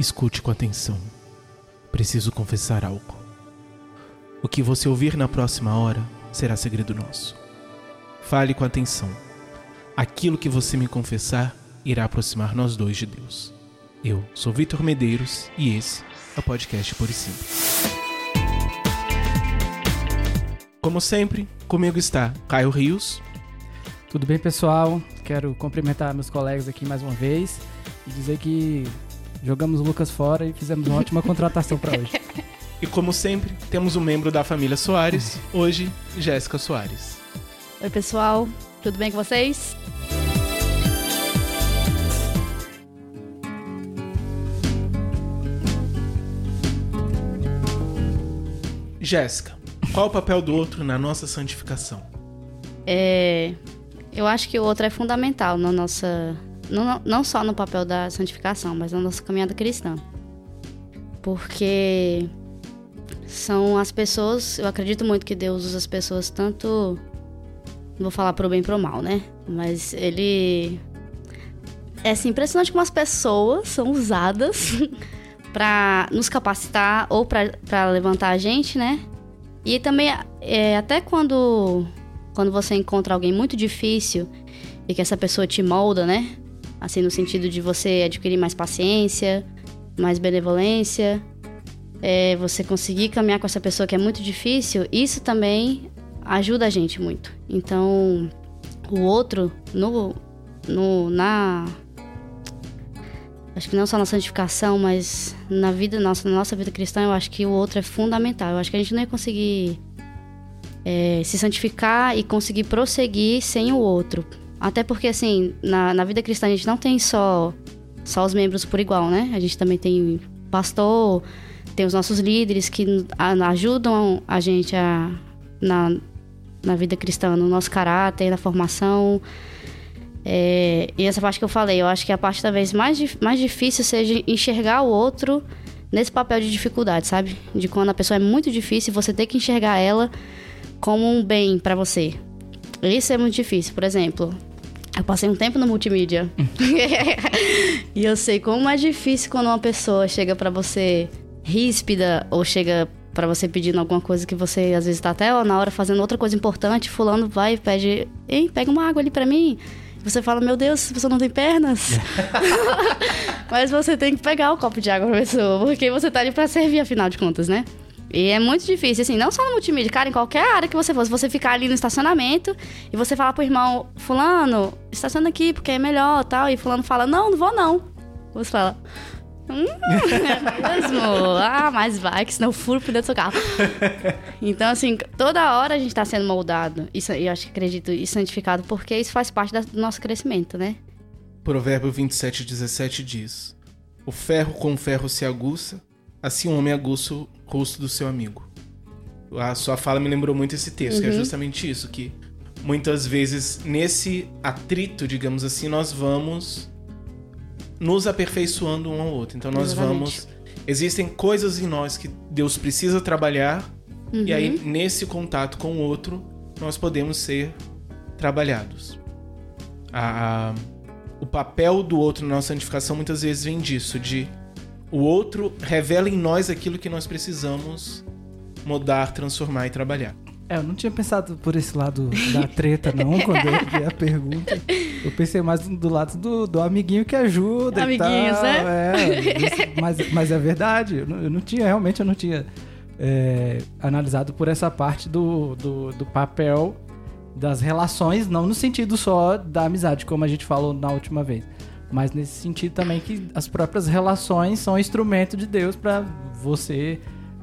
Escute com atenção. Preciso confessar algo. O que você ouvir na próxima hora será segredo nosso. Fale com atenção. Aquilo que você me confessar irá aproximar nós dois de Deus. Eu sou Vitor Medeiros e esse é o podcast Por Simples. Como sempre, comigo está Caio Rios. Tudo bem, pessoal? Quero cumprimentar meus colegas aqui mais uma vez e dizer que jogamos o Lucas fora e fizemos uma ótima contratação para hoje. E como sempre, temos um membro da família Soares, hoje, Jéssica Soares. Oi, pessoal, tudo bem com vocês? Jéssica, qual o papel do outro na nossa santificação? É, eu acho que o outro é fundamental na nossa. Não, não só no papel da santificação, mas na nossa caminhada cristã. Porque são as pessoas. Eu acredito muito que Deus usa as pessoas tanto. Não vou falar pro bem e pro mal, né? Mas ele. É assim, impressionante como as pessoas são usadas para nos capacitar ou para levantar a gente, né? E também, é, até quando, quando você encontra alguém muito difícil e que essa pessoa te molda, né? Assim, no sentido de você adquirir mais paciência, mais benevolência, é, você conseguir caminhar com essa pessoa que é muito difícil, isso também ajuda a gente muito. Então, o outro, no, no, na acho que não só na santificação, mas na vida nossa, na nossa vida cristã, eu acho que o outro é fundamental. Eu acho que a gente não ia conseguir é, se santificar e conseguir prosseguir sem o outro. Até porque, assim, na, na vida cristã a gente não tem só, só os membros por igual, né? A gente também tem pastor, tem os nossos líderes que ajudam a gente a, na, na vida cristã, no nosso caráter, na formação. É, e essa parte que eu falei, eu acho que a parte talvez mais, mais difícil seja enxergar o outro nesse papel de dificuldade, sabe? De quando a pessoa é muito difícil, você tem que enxergar ela como um bem para você. Isso é muito difícil. Por exemplo, eu passei um tempo no multimídia. e eu sei como é difícil quando uma pessoa chega para você ríspida ou chega para você pedindo alguma coisa que você às vezes tá até ó, na hora fazendo outra coisa importante, fulano vai e pede, ei, pega uma água ali para mim. Você fala, meu Deus, você não tem pernas. Mas você tem que pegar o copo de água pra pessoa, porque você tá ali pra servir, afinal de contas, né? E é muito difícil, assim, não só no multimídia, cara, em qualquer área que você for. Se você ficar ali no estacionamento e você falar pro irmão, fulano, estaciona aqui porque é melhor tal, e fulano fala, não, não vou não. Você fala, Hum, é mesmo? Ah, mas vai, que senão eu furo por dentro do seu carro. Então, assim, toda hora a gente tá sendo moldado. Isso, eu acho que acredito e santificado, porque isso faz parte da, do nosso crescimento, né? Provérbio 27, 17 diz: O ferro com ferro se aguça, assim o homem aguça o rosto do seu amigo. A sua fala me lembrou muito esse texto, uhum. que é justamente isso, que muitas vezes nesse atrito, digamos assim, nós vamos nos aperfeiçoando um ao outro. Então nós Exatamente. vamos. Existem coisas em nós que Deus precisa trabalhar, uhum. e aí uhum. nesse contato com o outro, nós podemos ser trabalhados. A, a, o papel do outro na nossa santificação muitas vezes vem disso, de o outro revela em nós aquilo que nós precisamos mudar, transformar e trabalhar. É, eu não tinha pensado por esse lado da treta, não, quando eu vi a pergunta. Eu pensei mais do lado do, do amiguinho que ajuda Amiguinhos, e tal. né? É, mas, mas é verdade. Eu não, eu não, tinha, realmente eu não tinha é, analisado por essa parte do, do, do papel das relações, não no sentido só da amizade, como a gente falou na última vez. Mas nesse sentido também que as próprias relações são instrumento de Deus para você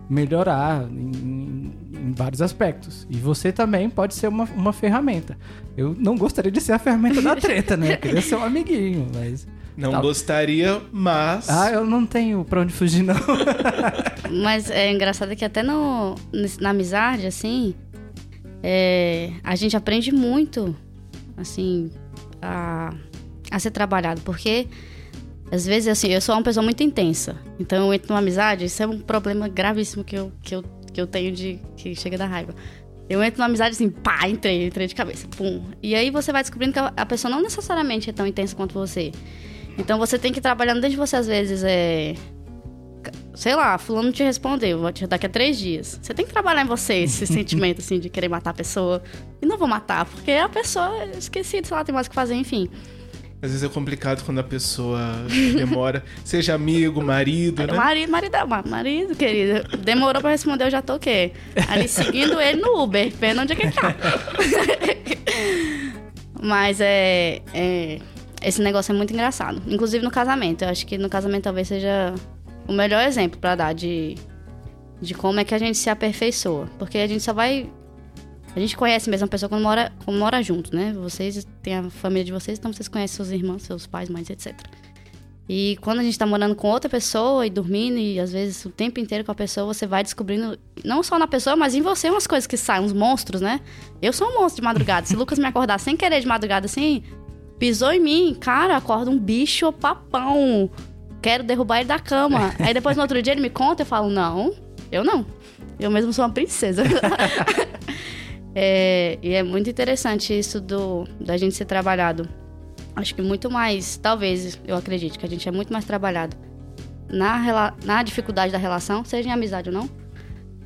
melhorar em, em, vários aspectos. E você também pode ser uma, uma ferramenta. Eu não gostaria de ser a ferramenta da treta, né? Eu queria ser um amiguinho, mas. Não tá. gostaria, mas. Ah, eu não tenho pra onde fugir, não. mas é engraçado que até no, na amizade, assim, é, a gente aprende muito, assim, a, a ser trabalhado, porque às vezes, assim, eu sou uma pessoa muito intensa. Então, eu entro numa amizade, isso é um problema gravíssimo que eu, que eu, que eu tenho de... que chega da raiva. Eu entro numa amizade assim, pá, entrei, entrei de cabeça, pum. E aí você vai descobrindo que a pessoa não necessariamente é tão intensa quanto você. Então, você tem que ir trabalhando desde você, às vezes, é... sei lá, fulano te respondeu, vou te daqui a três dias. Você tem que trabalhar em você esse sentimento, assim, de querer matar a pessoa. E não vou matar, porque a pessoa esquecida, sei lá, tem mais o que fazer, enfim. Às vezes é complicado quando a pessoa demora, seja amigo, marido, né? Marido, marido, marido, querido. Demorou pra responder, eu já toquei. Ali seguindo ele no Uber, vendo onde é que ele tá. Mas é, é, Esse negócio é muito engraçado. Inclusive no casamento. Eu acho que no casamento talvez seja o melhor exemplo para dar de, de como é que a gente se aperfeiçoa. Porque a gente só vai. A gente conhece mesmo a pessoa quando mora, quando mora junto, né? Vocês têm a família de vocês, então vocês conhecem seus irmãos, seus pais, mães, etc. E quando a gente tá morando com outra pessoa e dormindo, e às vezes o tempo inteiro com a pessoa, você vai descobrindo, não só na pessoa, mas em você, umas coisas que saem, uns monstros, né? Eu sou um monstro de madrugada. Se Lucas me acordar sem querer de madrugada assim, pisou em mim, cara, acorda um bicho papão quero derrubar ele da cama. Aí depois no outro dia ele me conta e eu falo, não, eu não. Eu mesmo sou uma princesa. é, e é muito interessante isso do da gente ser trabalhado. Acho que muito mais, talvez, eu acredito, que a gente é muito mais trabalhado na, na dificuldade da relação, seja em amizade ou não,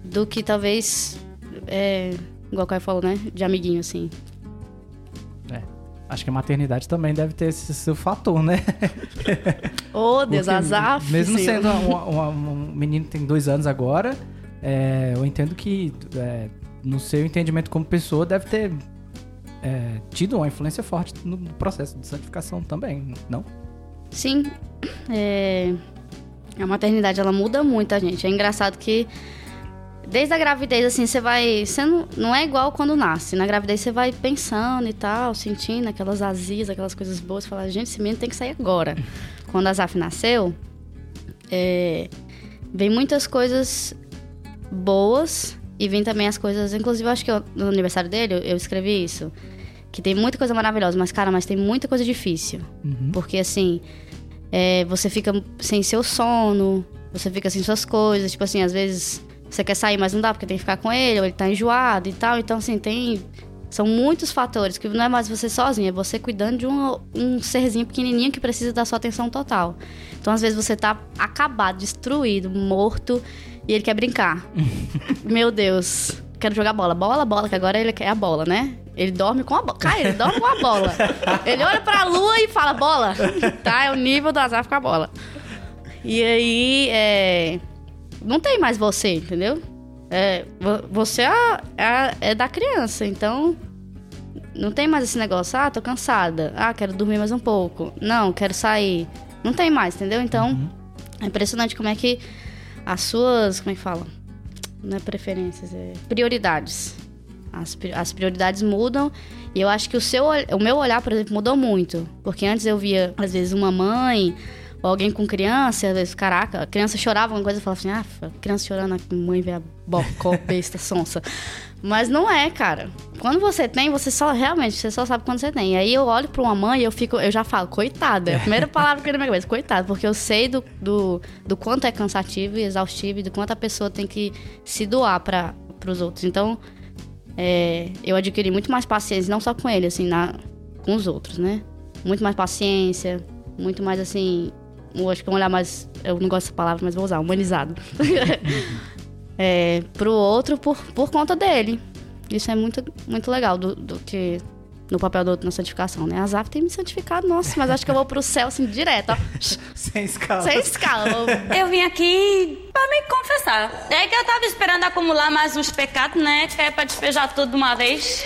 do que talvez, é, igual o Caio falou, né? De amiguinho, assim. Acho que a maternidade também deve ter esse seu fator, né? Oh, Deus, azar. Mesmo sendo um, um, menino que tem dois anos agora, é, eu entendo que é, no seu entendimento como pessoa deve ter é, tido uma influência forte no processo de santificação também, não? Sim. É, a maternidade ela muda muito a gente. É engraçado que Desde a gravidez, assim, você vai. Você não, não é igual quando nasce. Na gravidez você vai pensando e tal, sentindo aquelas azias, aquelas coisas boas. Você fala, gente, esse menino tem que sair agora. Quando a Zaf nasceu, é, vem muitas coisas boas e vem também as coisas. Inclusive, eu acho que eu, no aniversário dele eu escrevi isso. Que tem muita coisa maravilhosa, mas, cara, mas tem muita coisa difícil. Uhum. Porque, assim, é, você fica sem seu sono, você fica sem suas coisas. Tipo assim, às vezes você quer sair, mas não dá porque tem que ficar com ele, ou ele tá enjoado e tal. Então, assim, tem. São muitos fatores que não é mais você sozinho, é você cuidando de um, um serzinho pequenininho que precisa da sua atenção total. Então, às vezes, você tá acabado, destruído, morto, e ele quer brincar. Meu Deus, quero jogar bola. Bola, bola, que agora ele quer a bola, né? Ele dorme com a bola. Cara, ele dorme com a bola. Ele olha pra lua e fala, bola. Tá? É o nível do azar com a bola. E aí, é não tem mais você, entendeu? É, você é, é, é, da criança, então não tem mais esse negócio, ah, tô cansada, ah, quero dormir mais um pouco, não, quero sair. Não tem mais, entendeu? Então, uhum. é impressionante como é que as suas, como é que fala? Não é preferências, é prioridades. As, as prioridades mudam e eu acho que o seu o meu olhar, por exemplo, mudou muito. Porque antes eu via, às vezes, uma mãe ou alguém com criança, às vezes, caraca, a criança chorava alguma coisa e falava assim, ah, criança chorando, a mãe vê a bocó, besta, sonsa. Mas não é, cara. Quando você tem, você só realmente, você só sabe quando você tem. Aí eu olho pra uma mãe e eu fico, eu já falo, coitada. É a primeira palavra que vem na minha cabeça, coitada, porque eu sei do, do, do quanto é cansativo e exaustivo e do quanto a pessoa tem que se doar para os outros. Então, é, eu adquiri muito mais paciência, não só com ele, assim, na, com os outros, né? Muito mais paciência, muito mais assim, eu acho que é um olhar mais. Eu não gosto dessa palavra, mas vou usar, humanizado. é, pro outro por, por conta dele. Isso é muito, muito legal do, do que no papel do outro na santificação, né? A Zaf tem me santificado, nossa, mas acho que eu vou pro céu assim direto, ó. Sem escala. Sem escala. Eu vim aqui pra me confessar. É que eu tava esperando acumular mais uns pecados, né? Que é pra despejar tudo de uma vez.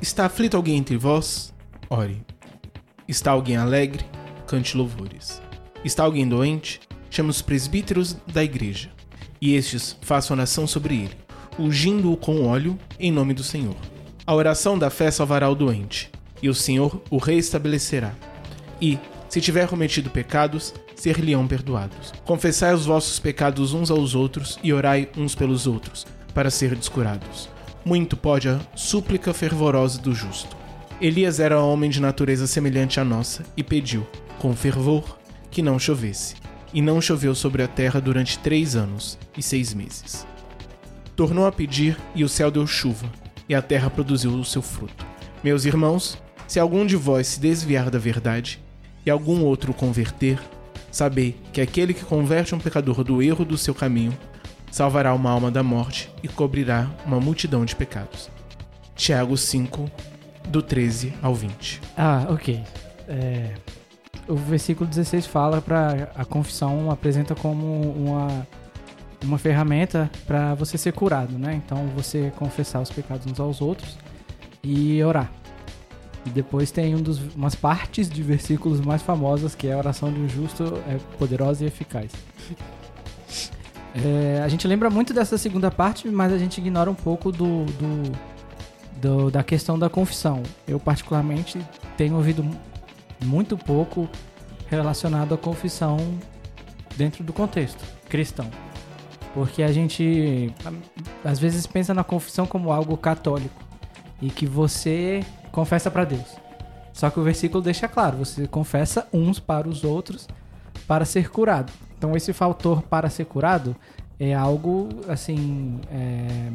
Está aflito alguém entre vós? Ore. Está alguém alegre? Cante louvores. Está alguém doente? Chame os presbíteros da igreja, e estes façam oração sobre ele, ungindo-o com óleo em nome do Senhor. A oração da fé salvará o doente, e o Senhor o reestabelecerá. E, se tiver cometido pecados, ser-lhe-ão perdoados. Confessai os vossos pecados uns aos outros e orai uns pelos outros, para ser descurados muito pode a súplica fervorosa do justo. Elias era homem de natureza semelhante à nossa e pediu, com fervor, que não chovesse. E não choveu sobre a terra durante três anos e seis meses. Tornou a pedir, e o céu deu chuva, e a terra produziu o seu fruto. Meus irmãos, Se algum de vós se desviar da verdade e algum outro converter, sabei que aquele que converte um pecador do erro do seu caminho salvará uma alma da morte e cobrirá uma multidão de pecados. Tiago 5, do 13 ao 20. Ah, ok. É, o versículo 16 fala para a confissão apresenta como uma uma ferramenta para você ser curado, né? Então você confessar os pecados uns aos outros e orar. E depois tem um dos, umas partes de versículos mais famosas que é a oração de um justo é poderosa e eficaz. É, a gente lembra muito dessa segunda parte, mas a gente ignora um pouco do, do, do da questão da confissão. Eu particularmente tenho ouvido muito pouco relacionado à confissão dentro do contexto cristão. Porque a gente às vezes pensa na confissão como algo católico e que você confessa para Deus. Só que o versículo deixa claro, você confessa uns para os outros para ser curado. Então esse fator para ser curado é algo assim é,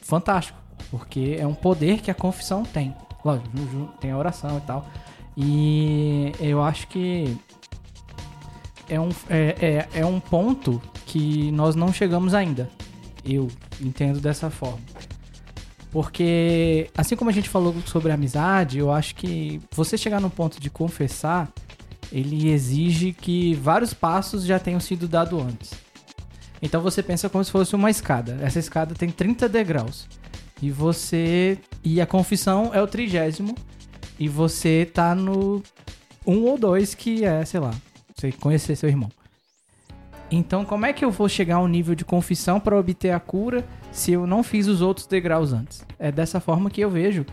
fantástico, porque é um poder que a confissão tem. Lógico, tem a oração e tal. E eu acho que é um, é, é, é um ponto que nós não chegamos ainda. Eu entendo dessa forma. Porque, assim como a gente falou sobre amizade, eu acho que você chegar no ponto de confessar, ele exige que vários passos já tenham sido dados antes. Então você pensa como se fosse uma escada. Essa escada tem 30 degraus. E você. E a confissão é o trigésimo. E você tá no um ou dois, que é, sei lá, você conhecer seu irmão. Então, como é que eu vou chegar ao nível de confissão para obter a cura se eu não fiz os outros degraus antes? É dessa forma que eu vejo,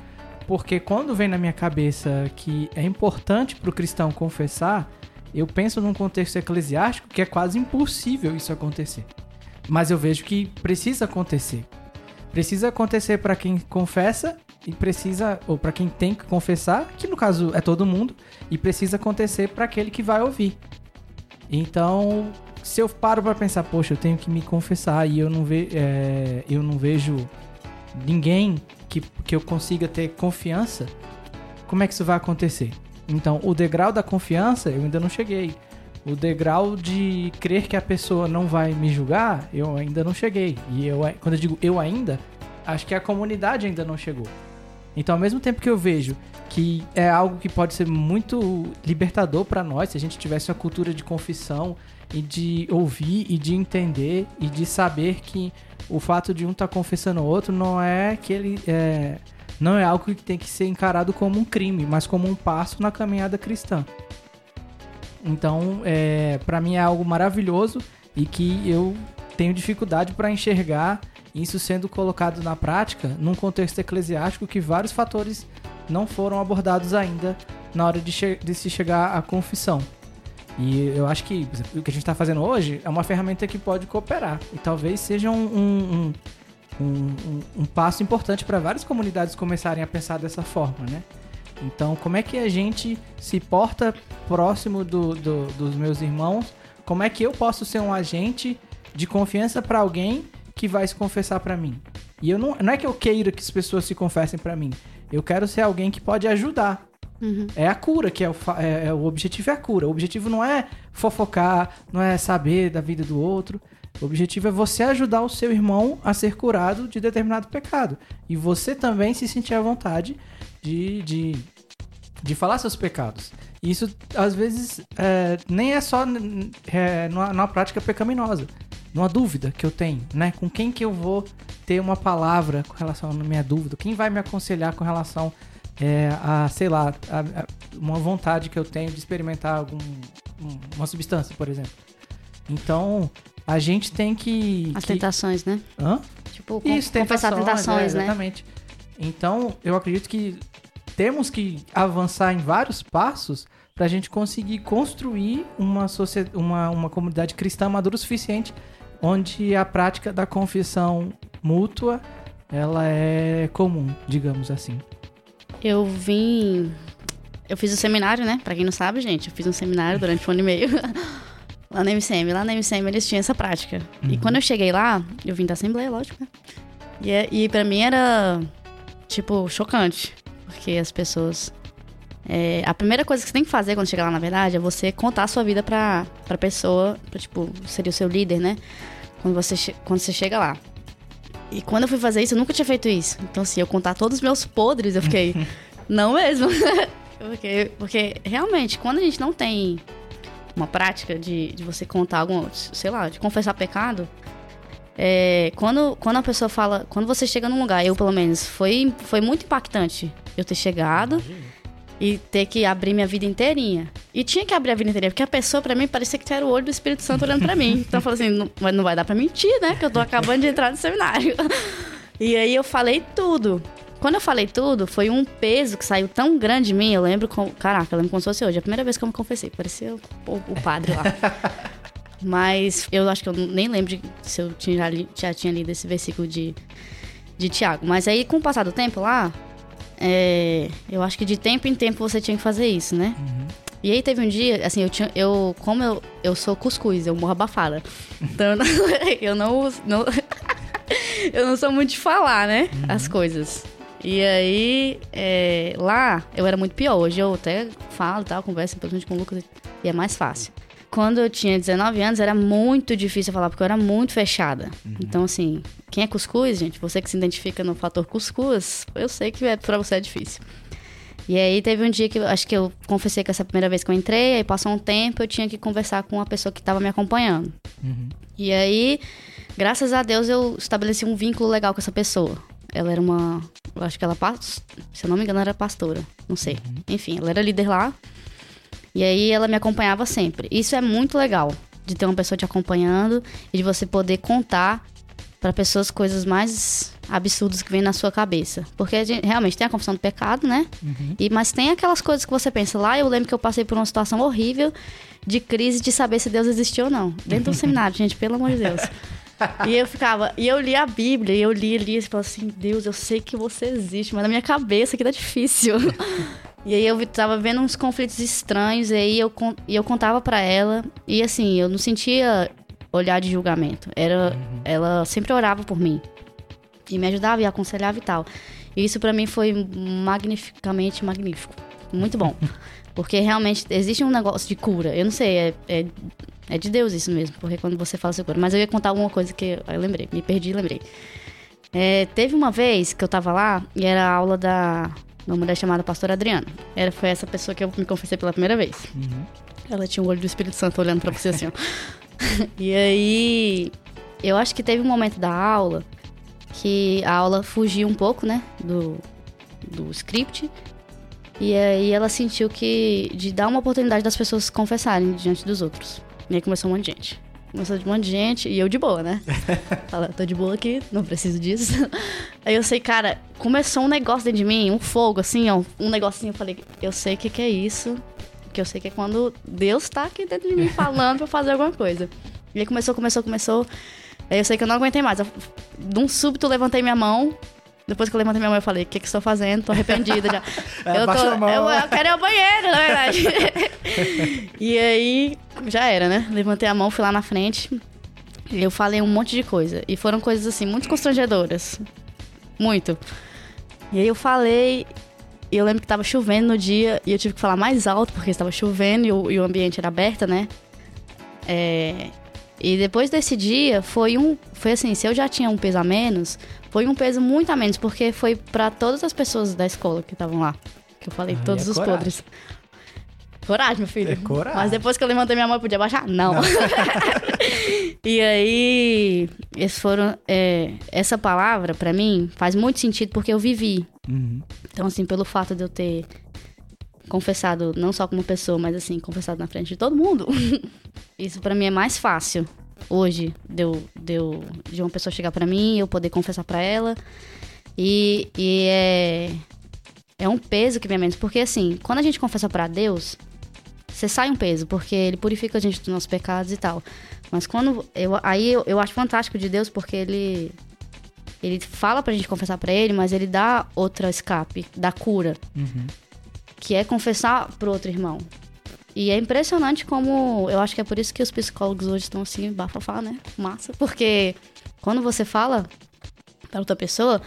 porque quando vem na minha cabeça que é importante para o cristão confessar, eu penso num contexto eclesiástico que é quase impossível isso acontecer. Mas eu vejo que precisa acontecer. Precisa acontecer para quem confessa e precisa ou para quem tem que confessar, que no caso é todo mundo, e precisa acontecer para aquele que vai ouvir. Então, se eu paro para pensar, poxa, eu tenho que me confessar e eu não, ve é, eu não vejo ninguém que, que eu consiga ter confiança, como é que isso vai acontecer? Então, o degrau da confiança eu ainda não cheguei. O degrau de crer que a pessoa não vai me julgar, eu ainda não cheguei. E eu, quando eu digo eu ainda, acho que a comunidade ainda não chegou. Então, ao mesmo tempo que eu vejo que é algo que pode ser muito libertador para nós, se a gente tivesse uma cultura de confissão, e de ouvir e de entender e de saber que o fato de um estar tá confessando o outro não é que ele é, não é algo que tem que ser encarado como um crime, mas como um passo na caminhada cristã. Então, é, para mim é algo maravilhoso e que eu tenho dificuldade para enxergar isso sendo colocado na prática num contexto eclesiástico que vários fatores não foram abordados ainda na hora de, de se chegar à confissão. E eu acho que o que a gente está fazendo hoje é uma ferramenta que pode cooperar. E talvez seja um, um, um, um, um passo importante para várias comunidades começarem a pensar dessa forma, né? Então, como é que a gente se porta próximo do, do, dos meus irmãos? Como é que eu posso ser um agente de confiança para alguém que vai se confessar para mim? E eu não, não é que eu queira que as pessoas se confessem para mim. Eu quero ser alguém que pode ajudar. Uhum. É a cura, que é o, é, é, o objetivo é a cura. O objetivo não é fofocar, não é saber da vida do outro. O objetivo é você ajudar o seu irmão a ser curado de determinado pecado. E você também se sentir à vontade de, de, de falar seus pecados. Isso, às vezes, é, nem é só é, numa, numa prática pecaminosa. Numa dúvida que eu tenho, né? Com quem que eu vou ter uma palavra com relação à minha dúvida? Quem vai me aconselhar com relação é, a, sei lá, a, a, uma vontade que eu tenho de experimentar algum, uma substância, por exemplo. Então, a gente tem que. As que... tentações, né? Hã? Tipo, Isso, confessar tentações, tentações é, exatamente. né? Então, eu acredito que temos que avançar em vários passos para a gente conseguir construir uma, sociedade, uma, uma comunidade cristã madura o suficiente, onde a prática da confissão mútua ela é comum, digamos assim. Eu vim. Eu fiz o um seminário, né? Pra quem não sabe, gente, eu fiz um seminário durante um ano e meio. lá na MCM. Lá na MCM eles tinham essa prática. Uhum. E quando eu cheguei lá, eu vim da Assembleia, lógico, né? E, é, e pra mim era, tipo, chocante. Porque as pessoas É, a primeira coisa que você tem que fazer quando chegar lá, na verdade, é você contar a sua vida pra, pra pessoa, pra, tipo, seria o seu líder, né? Quando você, quando você chega lá. E quando eu fui fazer isso, eu nunca tinha feito isso. Então, assim, eu contar todos os meus podres, eu fiquei, não mesmo. porque, porque, realmente, quando a gente não tem uma prática de, de você contar algum, sei lá, de confessar pecado, é, quando, quando a pessoa fala, quando você chega num lugar, eu pelo menos, foi, foi muito impactante eu ter chegado e ter que abrir minha vida inteirinha. E tinha que abrir a vida inteirinha, porque a pessoa, pra mim, parecia que era o olho do Espírito Santo olhando pra mim. Então eu falei assim, não, mas não vai dar pra mentir, né? Que eu tô acabando de entrar no seminário. E aí eu falei tudo. Quando eu falei tudo, foi um peso que saiu tão grande de mim, eu lembro com. Caraca, eu lembro como se fosse hoje. A primeira vez que eu me confessei, parecia o, o padre lá. Mas eu acho que eu nem lembro de- se eu tinha, já, já tinha lido esse versículo de, de Tiago. Mas aí, com o passar do tempo lá, é, eu acho que de tempo em tempo você tinha que fazer isso, né? E aí teve um dia, assim, eu tinha. Eu, como eu, eu sou cuscuz, eu morro abafada. Então eu não, eu não, não- eu não sou muito de falar, né? As coisas. E aí, é, lá, eu era muito pior. Hoje eu até falo e tal, converso simplesmente com o Lucas e é mais fácil. Quando eu tinha 19 anos, era muito difícil falar, porque eu era muito fechada. Então, assim, quem é cuscuz, gente, você que se identifica no fator cuscuz, eu sei que é, pra você é difícil. E aí teve um dia que eu acho que eu confessei que essa primeira vez que eu entrei, aí passou um tempo, eu tinha que conversar com a pessoa que estava me acompanhando. E aí, graças a Deus, eu estabeleci um vínculo legal com essa pessoa. Ela era uma. Eu acho que ela, se eu não me engano, era pastora. Não sei. Enfim, ela era líder lá. E aí ela me acompanhava sempre. Isso é muito legal, de ter uma pessoa te acompanhando e de você poder contar para pessoas coisas mais absurdas que vêm na sua cabeça. Porque a gente, realmente tem a confissão do pecado, né? E, mas tem aquelas coisas que você pensa lá. Eu lembro que eu passei por uma situação horrível de crise de saber se Deus existiu ou não. Dentro do seminário, gente, pelo amor de Deus. E eu ficava, e eu li a Bíblia, e eu li ali e falava assim, Deus, eu sei que você existe, mas na minha cabeça aqui tá difícil. E aí eu tava vendo uns conflitos estranhos, e aí eu, e eu contava pra ela, e assim, eu não sentia olhar de julgamento. Era, ela sempre orava por mim. E me ajudava e aconselhava e tal. E isso pra mim foi magnificamente magnífico. Muito bom. Porque realmente existe um negócio de cura. Eu não sei, é, é, é de Deus isso mesmo. Porque quando você fala sobre cura. Mas eu ia contar alguma coisa que eu lembrei. Me perdi e lembrei. É, teve uma vez que eu tava lá e era a aula da uma mulher chamada Pastora Adriana. Era, foi essa pessoa que eu me confessei pela primeira vez. Ela tinha o olho do Espírito Santo olhando pra você assim, ó. e aí, eu acho que teve um momento da aula que a aula fugiu um pouco, né, do, do script. E aí ela sentiu que de dar uma oportunidade das pessoas confessarem diante dos outros. E aí começou um monte de gente. Começou um monte de gente e eu de boa, né? Fala, tô de boa aqui, não preciso disso. Aí eu sei, cara, começou um negócio dentro de mim, um fogo, assim, ó, um negocinho. Eu falei, eu sei o que, que é isso. Que eu sei que é quando Deus tá aqui dentro de mim falando pra eu fazer alguma coisa. E aí começou, começou, começou. Aí eu sei que eu não aguentei mais. Eu, de um súbito, levantei minha mão. Depois que eu levantei minha mão, eu falei, o que que estou fazendo? Tô arrependida já. É, eu, tô, a mão. eu, eu quero ir ao banheiro, na verdade. e aí, já era, né? Levantei a mão, fui lá na frente. E eu falei um monte de coisa. E foram coisas, assim, muito constrangedoras. Muito. E aí eu falei... E eu lembro que tava chovendo no dia. E eu tive que falar mais alto, porque estava chovendo e o, e o ambiente era aberto, né? É... E depois desse dia, foi um. Foi assim, se eu já tinha um peso a menos, foi um peso muito a menos, porque foi pra todas as pessoas da escola que estavam lá. Que eu falei Aí todos é os coragem. podres. Coragem, meu filho. É coragem. Mas depois que eu levantei minha mão, podia baixar? Não. e aí, esses foram. é, essa palavra, pra mim, faz muito sentido porque eu vivi. Uhum. Então, assim, pelo fato de eu ter confessado, não só como pessoa, mas assim, confessado na frente de todo mundo, isso pra mim é mais fácil hoje de, eu, de, uma pessoa chegar pra mim eu poder confessar pra ela. E, e é, é um peso que vem a menos. Porque assim, quando a gente confessa pra Deus, você sai um peso, porque ele purifica a gente dos nossos pecados e tal. Mas quando. Eu, aí eu, eu acho fantástico de Deus, porque ele. Ele fala pra gente confessar pra ele, mas ele dá outra escape, dá cura. Uhum. Que é confessar pro outro irmão. E é impressionante como. Eu acho que é por isso que os psicólogos hoje estão assim, bafafá, né? Massa. Porque quando você fala pra outra pessoa,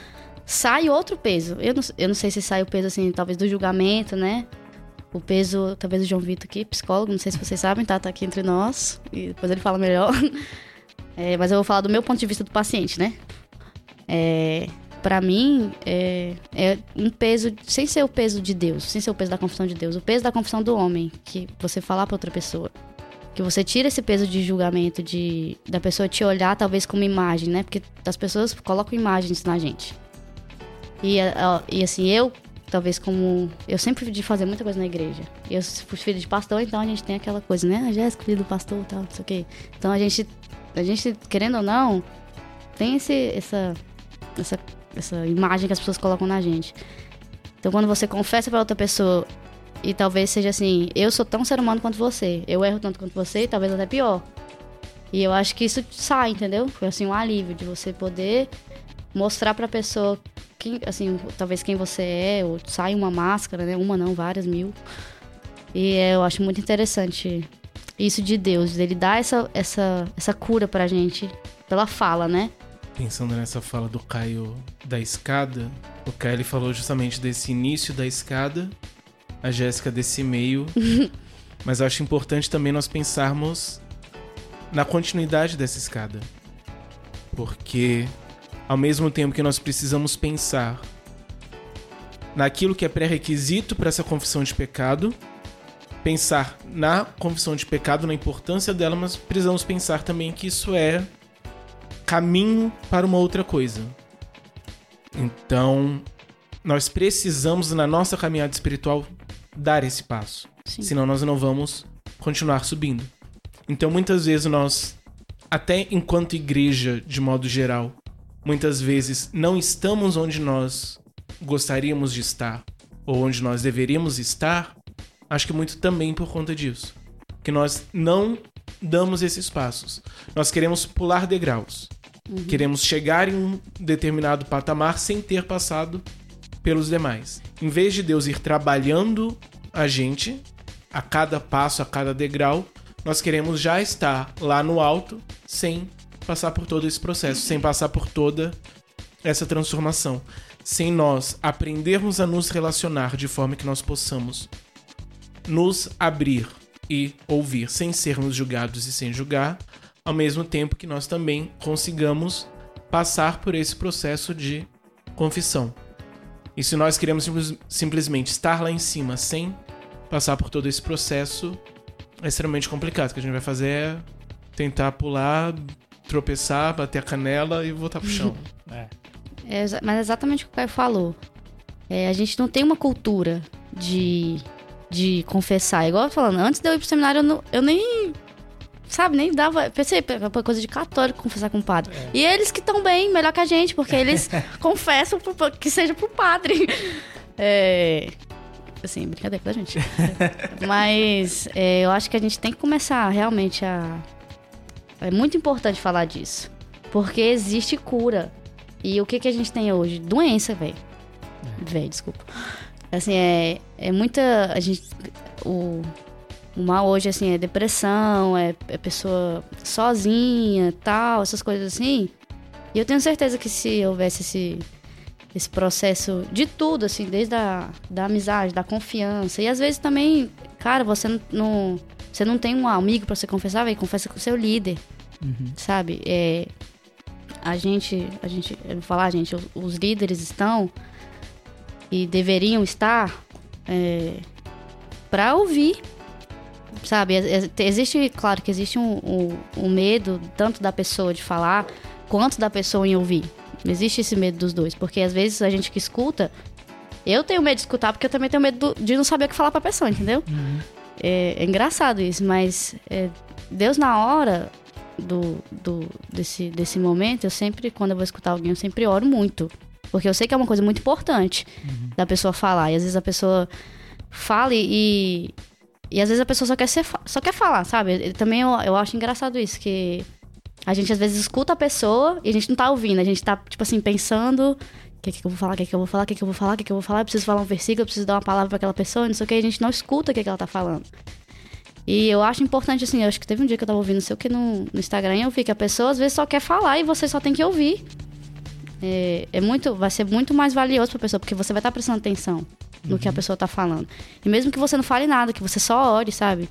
sai outro peso. Eu não, eu não sei se sai o peso, assim, talvez do julgamento, né? o peso, talvez o João Vitor aqui, psicólogo, não sei se vocês sabem, tá? Tá aqui entre nós. E depois ele fala melhor. É, mas eu vou falar do meu ponto de vista do paciente, né? É, para mim, é, é, um peso, sem ser o peso de Deus, sem ser o peso da confissão de Deus, o peso da confissão do homem, que você falar para outra pessoa. Que você tira esse peso de julgamento, de da pessoa te olhar talvez como imagem, né? Porque as pessoas colocam imagens na gente. E, e assim, eu talvez como. Eu sempre fui de fazer muita coisa na igreja. Eu fui filho de pastor, então a gente tem aquela coisa, né? A Jéssica, filho do pastor tal, não sei o quê. Então a gente, a gente, querendo ou não, tem esse, essa, essa, essa imagem que as pessoas colocam na gente. Então quando você confessa para outra pessoa e talvez seja assim, eu sou tão ser humano quanto você, eu erro tanto quanto você, e talvez até pior. E eu acho que isso sai, entendeu? Foi assim um alívio de você poder mostrar para a pessoa quem, assim, talvez quem você é, ou sai uma máscara, né? Uma não, várias mil. E é, eu acho muito interessante isso de Deus, dele dar essa, essa, essa cura pra gente pela fala, né? Pensando nessa fala do Caio da escada, o Caio ele falou justamente desse início da escada, a Jéssica desse meio. mas eu acho importante também nós pensarmos na continuidade dessa escada. Porque ao mesmo tempo que nós precisamos pensar naquilo que é pré-requisito para essa confissão de pecado, pensar na confissão de pecado, na importância dela, mas precisamos pensar também que isso é caminho para uma outra coisa. Então, nós precisamos na nossa caminhada espiritual dar esse passo. Sim. Senão nós não vamos continuar subindo. Então, muitas vezes nós, até enquanto igreja de modo geral, muitas vezes não estamos onde nós gostaríamos de estar ou onde nós deveríamos estar, acho que muito também por conta disso. Que nós não damos esses passos. Nós queremos pular degraus. Uhum. Queremos chegar em um determinado patamar sem ter passado pelos demais. Em vez de Deus ir trabalhando a gente a cada passo, a cada degrau, nós queremos já estar lá no alto sem passar por todo esse processo, sem passar por toda essa transformação. Sem nós aprendermos a nos relacionar de forma que nós possamos nos abrir e ouvir sem sermos julgados e sem julgar, ao mesmo tempo que nós também consigamos passar por esse processo de confissão. E se nós queremos simplesmente estar lá em cima sem passar por todo esse processo, é extremamente complicado. O que a gente vai fazer é tentar pular tropeçar, bater a canela e voltar pro chão. é. é. Mas é exatamente o que o Caio falou. É, a gente não tem uma cultura de, de confessar. Igual eu falando, antes de eu ir pro seminário, eu, não, eu nem. Sabe, nem dava. Pensei, coisa de católico confessar com o padre. É. E eles que estão bem, melhor que a gente, porque eles confessam pro, que seja pro padre. É. Assim, brincadeira da gente. Mas é, eu acho que a gente tem que começar realmente a é muito importante falar disso. Porque existe cura. E o que, que a gente tem hoje? Doença, velho. É. Velho, desculpa. Assim, é, é muita. A gente. O, o mal hoje, assim, é depressão, é, é pessoa sozinha, tal, essas coisas assim. E eu tenho certeza que se houvesse esse, esse processo de tudo, assim, desde a da amizade, da confiança, e às vezes também, cara, você não, não você não tem um amigo para você confessar, vai confessa com o seu líder. Uhum. Sabe? É, a gente, a gente, eu vou falar, gente, os, os líderes estão e deveriam estar é, para ouvir, sabe? Existe, claro que existe um, um, um, medo tanto da pessoa de falar quanto da pessoa em ouvir. Existe esse medo dos dois, porque às vezes a gente que escuta, eu tenho medo de escutar porque eu também tenho medo de não saber o que falar para a pessoa, entendeu? Uhum. É, é engraçado isso, mas é, Deus na hora do, do, desse, desse momento, eu sempre, quando eu vou escutar alguém, eu sempre oro muito. Porque eu sei que é uma coisa muito importante uhum. da pessoa falar. E às vezes a pessoa fala e. E às vezes a pessoa só quer, ser, só quer falar, sabe? também eu, eu acho engraçado isso, que a gente às vezes escuta a pessoa e a gente não tá ouvindo, a gente tá, tipo assim, pensando o que, que eu vou falar, o que, que eu vou falar, o que, que eu vou falar, o que, que eu vou falar, eu preciso falar um versículo, eu preciso dar uma palavra para aquela pessoa, não sei o que, a gente não escuta o que, que ela tá falando. E eu acho importante, assim, eu acho que teve um dia que eu tava ouvindo, não sei o que, no, no Instagram, e eu vi que a pessoa às vezes só quer falar e você só tem que ouvir. É, é muito, vai ser muito mais valioso pra pessoa, porque você vai estar tá prestando atenção. No uhum. que a pessoa tá falando. E mesmo que você não fale nada, que você só ore, sabe?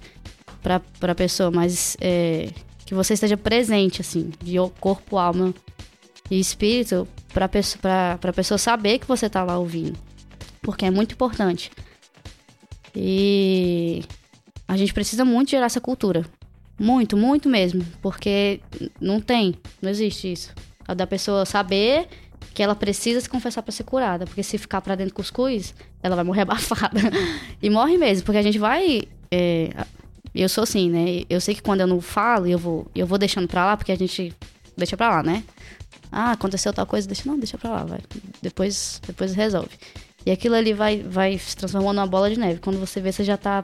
Pra, pra pessoa, mas é, que você esteja presente, assim, de corpo, alma e espírito, pra, pessoa, pra, pra pessoa saber que você tá lá ouvindo. Porque é muito importante. E a gente precisa muito gerar essa cultura. Muito, muito mesmo. Porque não tem, não existe isso. A da pessoa saber que ela precisa se confessar para ser curada. Porque se ficar pra dentro cuscuz, ela vai morrer abafada. e morre mesmo, porque a gente vai. É, eu sou assim, né? Eu sei que quando eu não falo, eu vou, eu vou deixando pra lá, porque a gente deixa pra lá, né? Ah, aconteceu tal coisa, deixa. Não, deixa pra lá, vai. Depois, depois resolve. E aquilo ali vai, vai se transformando numa bola de neve. Quando você vê, você já tá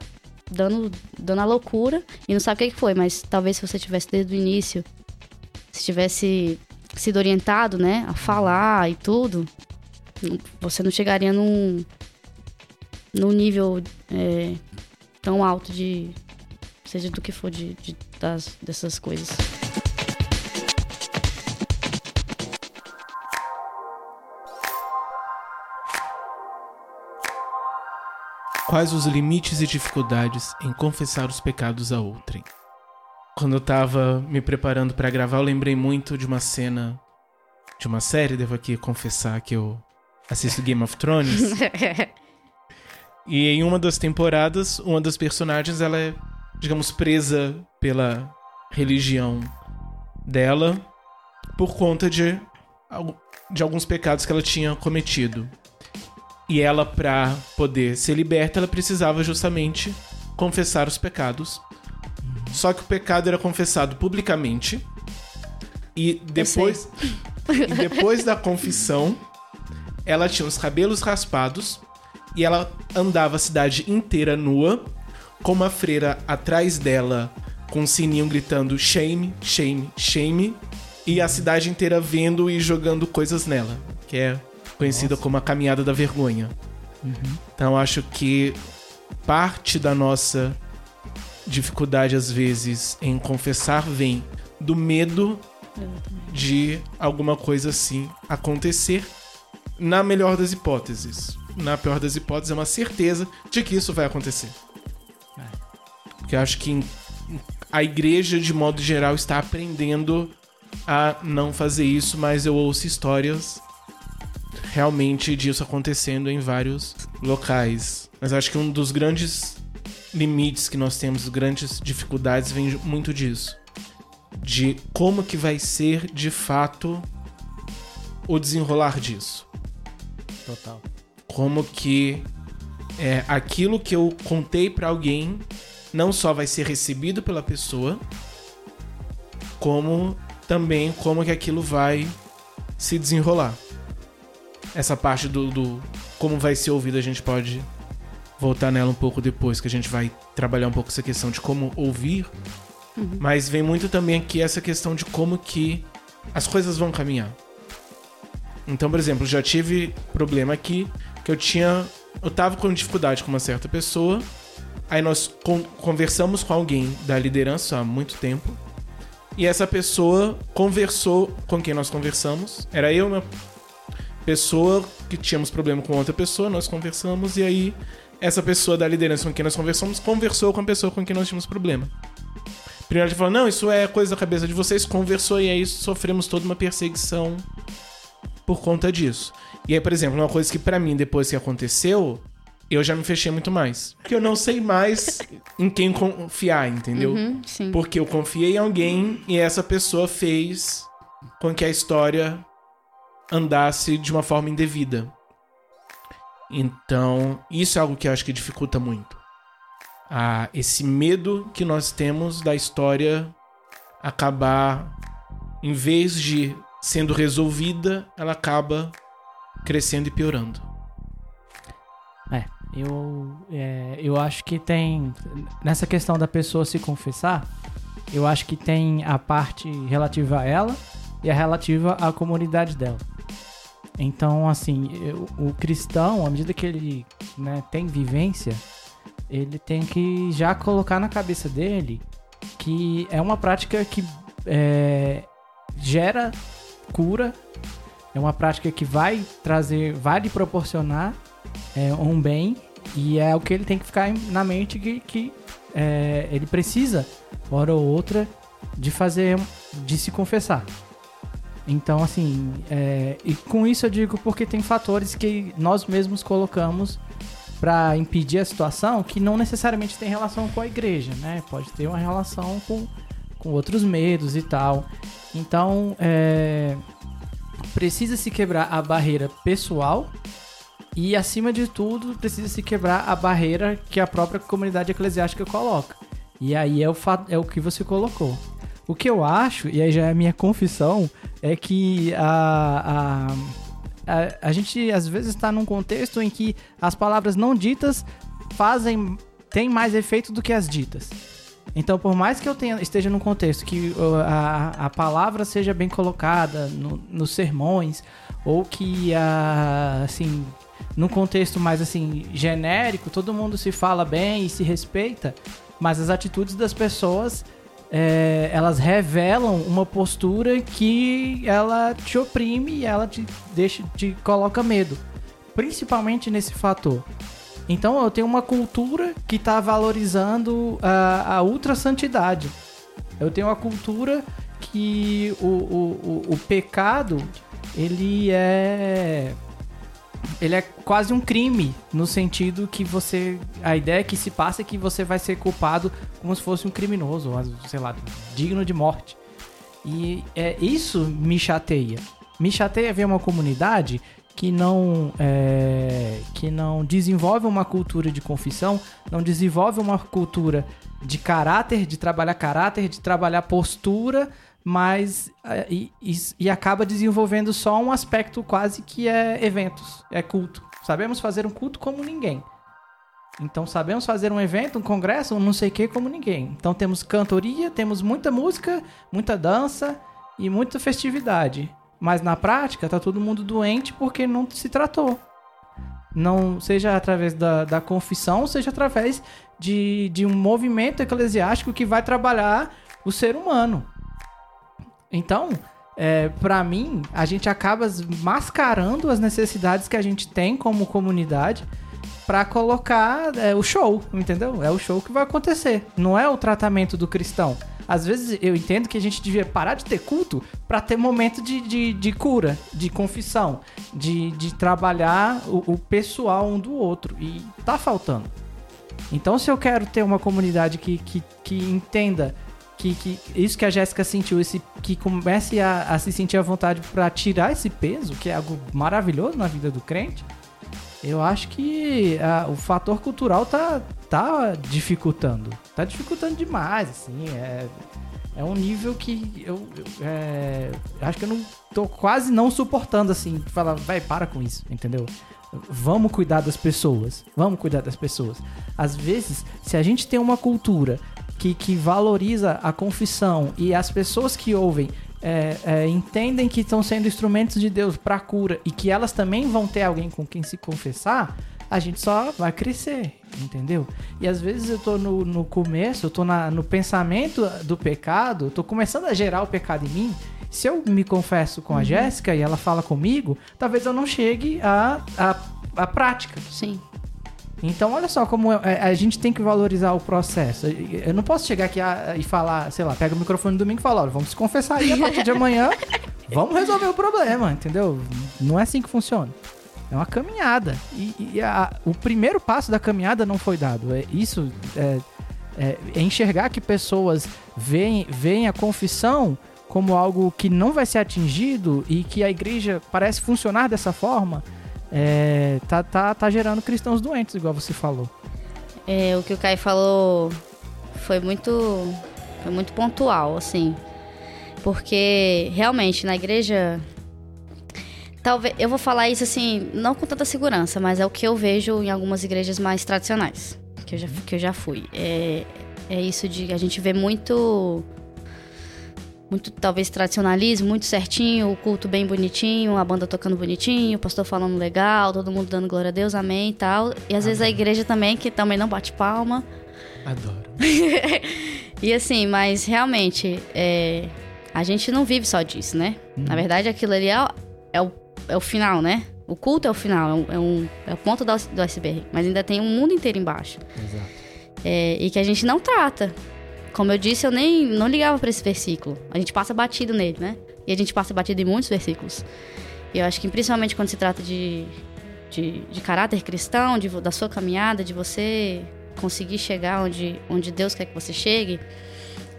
dando, dando a loucura e não sabe o que, foi. Mas talvez se você tivesse desde o início, se tivesse sido orientado, né, a falar e tudo, você não chegaria num, num nível é, tão alto de. seja do que for de, de das, dessas coisas. Quais os limites e dificuldades em confessar os pecados a outrem? Quando eu tava me preparando para gravar, eu lembrei muito de uma cena de uma série, devo aqui confessar que eu assisto Game of Thrones. e em uma das temporadas, uma das personagens, ela é, digamos, presa pela religião dela por conta de, de alguns pecados que ela tinha cometido. E ela, para poder ser liberta, ela precisava justamente confessar os pecados. Só que o pecado era confessado publicamente. E depois, e depois da confissão, ela tinha os cabelos raspados e ela andava a cidade inteira nua, com uma freira atrás dela com um sininho gritando shame, shame, shame, e a cidade inteira vendo e jogando coisas nela, que é conhecida Nossa. como a caminhada da vergonha. Uhum. Então acho que parte da nossa dificuldade às vezes em confessar vem do medo de alguma coisa assim acontecer. Na melhor das hipóteses. Na pior das hipóteses, é uma certeza de que isso vai acontecer. É. Porque acho que a igreja, de modo geral, está aprendendo a não fazer isso, mas eu ouço histórias realmente disso acontecendo em vários locais. Mas acho que um dos grandes limites que nós temos, grandes dificuldades, vem muito disso. De como que vai ser de fato o desenrolar disso. Total. Como que é, aquilo que eu contei para alguém não só vai ser recebido pela pessoa, como também como que aquilo vai se desenrolar essa parte do, do como vai ser ouvido, a gente pode voltar nela um pouco depois, que a gente vai trabalhar um pouco essa questão de como ouvir. Uhum. Mas vem muito também aqui essa questão de como que as coisas vão caminhar. Então, por exemplo, já tive problema aqui que eu tinha. Eu tava com dificuldade com uma certa pessoa. Aí nós con conversamos com alguém da liderança há muito tempo. E essa pessoa conversou com quem nós conversamos. Era eu, meu pessoa que tínhamos problema com outra pessoa, nós conversamos e aí essa pessoa da liderança com quem nós conversamos conversou com a pessoa com quem nós tínhamos problema. Primeiro ele falou: "Não, isso é coisa da cabeça de vocês", conversou e aí sofremos toda uma perseguição por conta disso. E aí, por exemplo, uma coisa que para mim depois que aconteceu, eu já me fechei muito mais. Porque eu não sei mais em quem confiar, entendeu? Uhum, Porque eu confiei em alguém e essa pessoa fez com que a história andasse de uma forma indevida. Então, isso é algo que eu acho que dificulta muito. Ah, esse medo que nós temos da história acabar, em vez de sendo resolvida, ela acaba crescendo e piorando. É, eu, é, eu acho que tem. Nessa questão da pessoa se confessar, eu acho que tem a parte relativa a ela e a relativa à comunidade dela. Então, assim, o cristão, à medida que ele né, tem vivência, ele tem que já colocar na cabeça dele que é uma prática que é, gera cura, é uma prática que vai trazer, vai lhe proporcionar é um bem e é o que ele tem que ficar na mente que, que é, ele precisa, hora ou outra, de fazer, de se confessar. Então, assim, é, e com isso eu digo porque tem fatores que nós mesmos colocamos para impedir a situação que não necessariamente tem relação com a igreja, né? Pode ter uma relação com, com outros medos e tal. Então, é, precisa se quebrar a barreira pessoal e, acima de tudo, precisa se quebrar a barreira que a própria comunidade eclesiástica coloca. E aí é o, é o que você colocou. O que eu acho, e aí já é a minha confissão, é que a, a, a, a gente às vezes está num contexto em que as palavras não ditas fazem têm mais efeito do que as ditas. Então, por mais que eu tenha, esteja num contexto que a, a palavra seja bem colocada no, nos sermões, ou que, a, assim, num contexto mais, assim, genérico, todo mundo se fala bem e se respeita, mas as atitudes das pessoas é, elas revelam uma postura que ela te oprime e ela te deixa, te coloca medo. Principalmente nesse fator. Então eu tenho uma cultura que está valorizando a, a ultra santidade. Eu tenho uma cultura que o, o, o, o pecado ele é ele é quase um crime, no sentido que você. A ideia que se passa é que você vai ser culpado como se fosse um criminoso, sei lá, digno de morte. E é, isso me chateia. Me chateia ver uma comunidade que não, é, que não desenvolve uma cultura de confissão, não desenvolve uma cultura de caráter, de trabalhar caráter, de trabalhar postura, mas é, e, e, e, acaba desenvolvendo só um aspecto quase que é eventos, é culto. Sabemos fazer um culto como ninguém. Então sabemos fazer um evento, um congresso, um não sei o que como ninguém. Então temos cantoria, temos muita música, muita dança e muita festividade. Mas na prática tá todo mundo doente porque não se tratou. Não seja através da, da confissão, seja através de, de um movimento eclesiástico que vai trabalhar o ser humano. Então, é, para mim, a gente acaba mascarando as necessidades que a gente tem como comunidade para colocar é, o show, entendeu? É o show que vai acontecer. Não é o tratamento do cristão. Às vezes eu entendo que a gente devia parar de ter culto para ter momento de, de, de, cura, de confissão, de, de trabalhar o, o pessoal um do outro. E tá faltando. Então, se eu quero ter uma comunidade que, que, que entenda que, que isso que a Jéssica sentiu, esse, que comece a, a se sentir à vontade para tirar esse peso, que é algo maravilhoso na vida do crente, eu acho que a, o fator cultural tá, tá dificultando. Tá dificultando demais, assim. É, é um nível que eu, eu é, acho que eu não tô quase não suportando, assim, falar, vai, para com isso, entendeu? Vamos cuidar das pessoas. Vamos cuidar das pessoas. Às vezes, se a gente tem uma cultura que, que valoriza a confissão e as pessoas que ouvem é, é, entendem que estão sendo instrumentos de Deus para cura e que elas também vão ter alguém com quem se confessar, a gente só vai crescer, entendeu? E às vezes eu tô no, no começo, eu tô na, no pensamento do pecado, tô começando a gerar o pecado em mim. Se eu me confesso com a uhum. Jéssica e ela fala comigo, talvez eu não chegue à a, a, a prática. Sim. Então, olha só como é, a gente tem que valorizar o processo. Eu não posso chegar aqui e falar, sei lá, pega o microfone no domingo e fala, olha, vamos se confessar aí a partir de amanhã, vamos resolver o problema, entendeu? Não é assim que funciona. É uma caminhada. E, e a, o primeiro passo da caminhada não foi dado. É, isso é, é, é enxergar que pessoas veem, veem a confissão como algo que não vai ser atingido e que a igreja parece funcionar dessa forma é, tá, tá, tá gerando cristãos doentes, igual você falou. É, o que o Caio falou foi muito, foi muito pontual, assim. Porque realmente na igreja. Talvez. Eu vou falar isso assim, não com tanta segurança, mas é o que eu vejo em algumas igrejas mais tradicionais. Que eu já, que eu já fui. É, é isso de a gente vê muito muito talvez tradicionalismo, muito certinho, o culto bem bonitinho, a banda tocando bonitinho, o pastor falando legal, todo mundo dando glória a Deus, amém e tal. E às vezes a igreja também, que também não bate palma. Adoro. e assim, mas realmente, é, a gente não vive só disso, né? Hum. Na verdade, aquilo ali é, é, o, é o final, né? O culto é o final, é, um, é, um, é o ponto do, do iceberg, mas ainda tem um mundo inteiro embaixo. Exato. É, e que a gente não trata. Como eu disse, eu nem não ligava para esse versículo. A gente passa batido nele, né? E a gente passa batido em muitos versículos. E eu acho que principalmente quando se trata de, de, de caráter cristão, de, da sua caminhada, de você conseguir chegar onde, onde Deus quer que você chegue,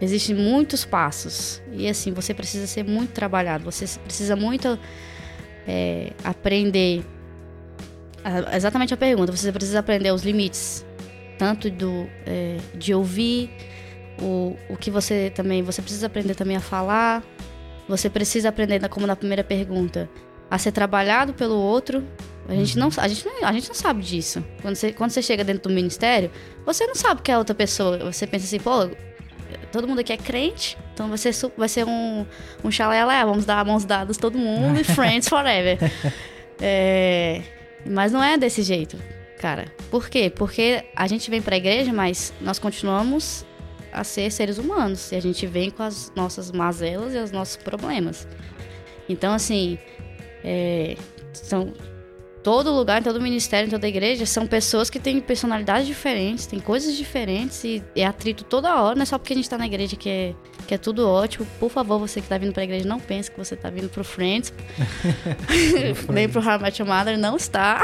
existem muitos passos. E assim, você precisa ser muito trabalhado, você precisa muito é, aprender. Exatamente a pergunta, você precisa aprender os limites, tanto do, é, de ouvir, o, o que você também. Você precisa aprender também a falar, você precisa aprender, como na primeira pergunta, a ser trabalhado pelo outro. A gente, não, a, gente não, a gente não sabe disso. Quando você, quando você chega dentro do ministério, você não sabe que é outra pessoa. Você pensa assim, pô, todo mundo aqui é crente, então vai ser, vai ser um, um chalé, vamos dar mãos dadas todo mundo e friends forever. É, mas não é desse jeito, cara. Por quê? Porque a gente vem pra igreja, mas nós continuamos a ser seres humanos. E a gente vem com as nossas mazelas e os nossos problemas. Então, assim, é, são todo lugar, em todo ministério, em toda igreja, são pessoas que têm personalidades diferentes, têm coisas diferentes e é atrito toda hora, não é só porque a gente tá na igreja que é, que é tudo ótimo. Por favor, você que tá vindo pra igreja, não pense que você tá vindo pro Friends, nem pro How I Mother, não está.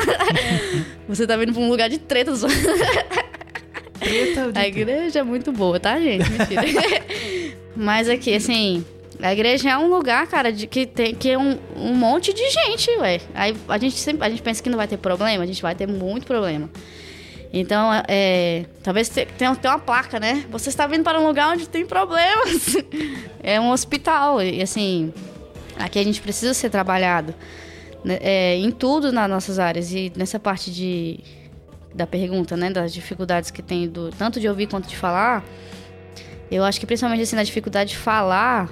você tá vindo pra um lugar de tretas. Treta, a igreja é muito boa, tá, gente? Mentira. Mas aqui, assim, a igreja é um lugar, cara, de que tem que é um, um monte de gente, ué. Aí a gente sempre a gente pensa que não vai ter problema, a gente vai ter muito problema. Então, é, talvez tenha, tenha uma placa, né? Você está vindo para um lugar onde tem problemas. é um hospital. E assim, aqui a gente precisa ser trabalhado né, é, em tudo nas nossas áreas. E nessa parte de, da pergunta, né? Das dificuldades que tem, do, tanto de ouvir quanto de falar. Eu acho que principalmente assim, na dificuldade de falar,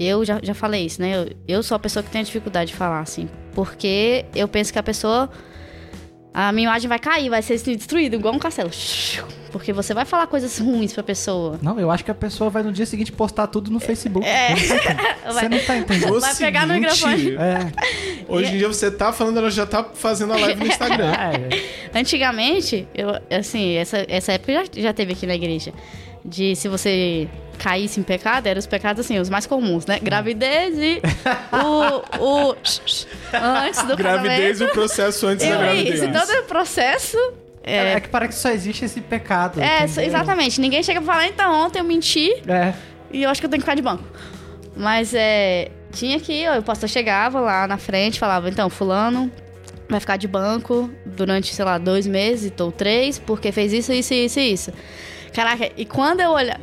eu já, já falei isso, né? Eu, eu sou a pessoa que tem a dificuldade de falar, assim. Porque eu penso que a pessoa. A minha imagem vai cair, vai ser destruída, igual um castelo. Porque você vai falar coisas ruins pra pessoa. Não, eu acho que a pessoa vai no dia seguinte postar tudo no Facebook. É. Você não tá entendendo. Vai pegar no microfone. É. Hoje em dia você tá falando, ela já tá fazendo a live no Instagram. É. Antigamente, eu, assim, essa, essa época já, já teve aqui na igreja. De se você caísse em pecado, eram os pecados, assim, os mais comuns, né? Gravidez e o... o antes do Gravidez e o processo antes da gravidez. isso, todo o processo... É, É, que parece que só existe esse pecado. é, entendeu? exatamente. Ninguém chega pra falar, então, ontem eu menti É. e eu acho que eu tenho que ficar de banco. Mas é. Tinha que, ó, o pastor chegava lá na frente, falava, então, fulano vai ficar de banco durante, sei lá, dois meses, ou três, porque fez isso, isso, isso e isso. Caraca, e quando eu olhar.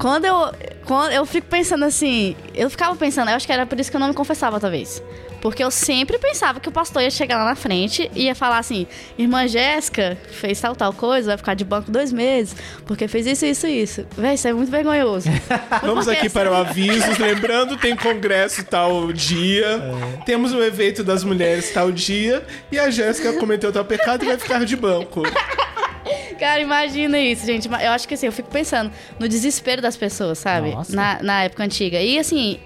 Quando eu. Quando eu fico pensando assim. Eu ficava pensando, eu acho que era por isso que eu não me confessava, talvez. Porque eu sempre pensava que o pastor ia chegar lá na frente e ia falar assim: Irmã Jéssica fez tal, tal coisa, vai ficar de banco dois meses, porque fez isso, isso e isso. Véi, isso é muito vergonhoso. Vamos aqui assim- para o avisos. Lembrando, tem congresso tal dia. Temos o evento das mulheres tal dia. E a Jéssica cometeu tal pecado e vai ficar de banco. Cara, imagina isso, gente. Eu acho que assim, eu fico pensando no desespero das pessoas, sabe? Nossa. Na, na época antiga. E assim,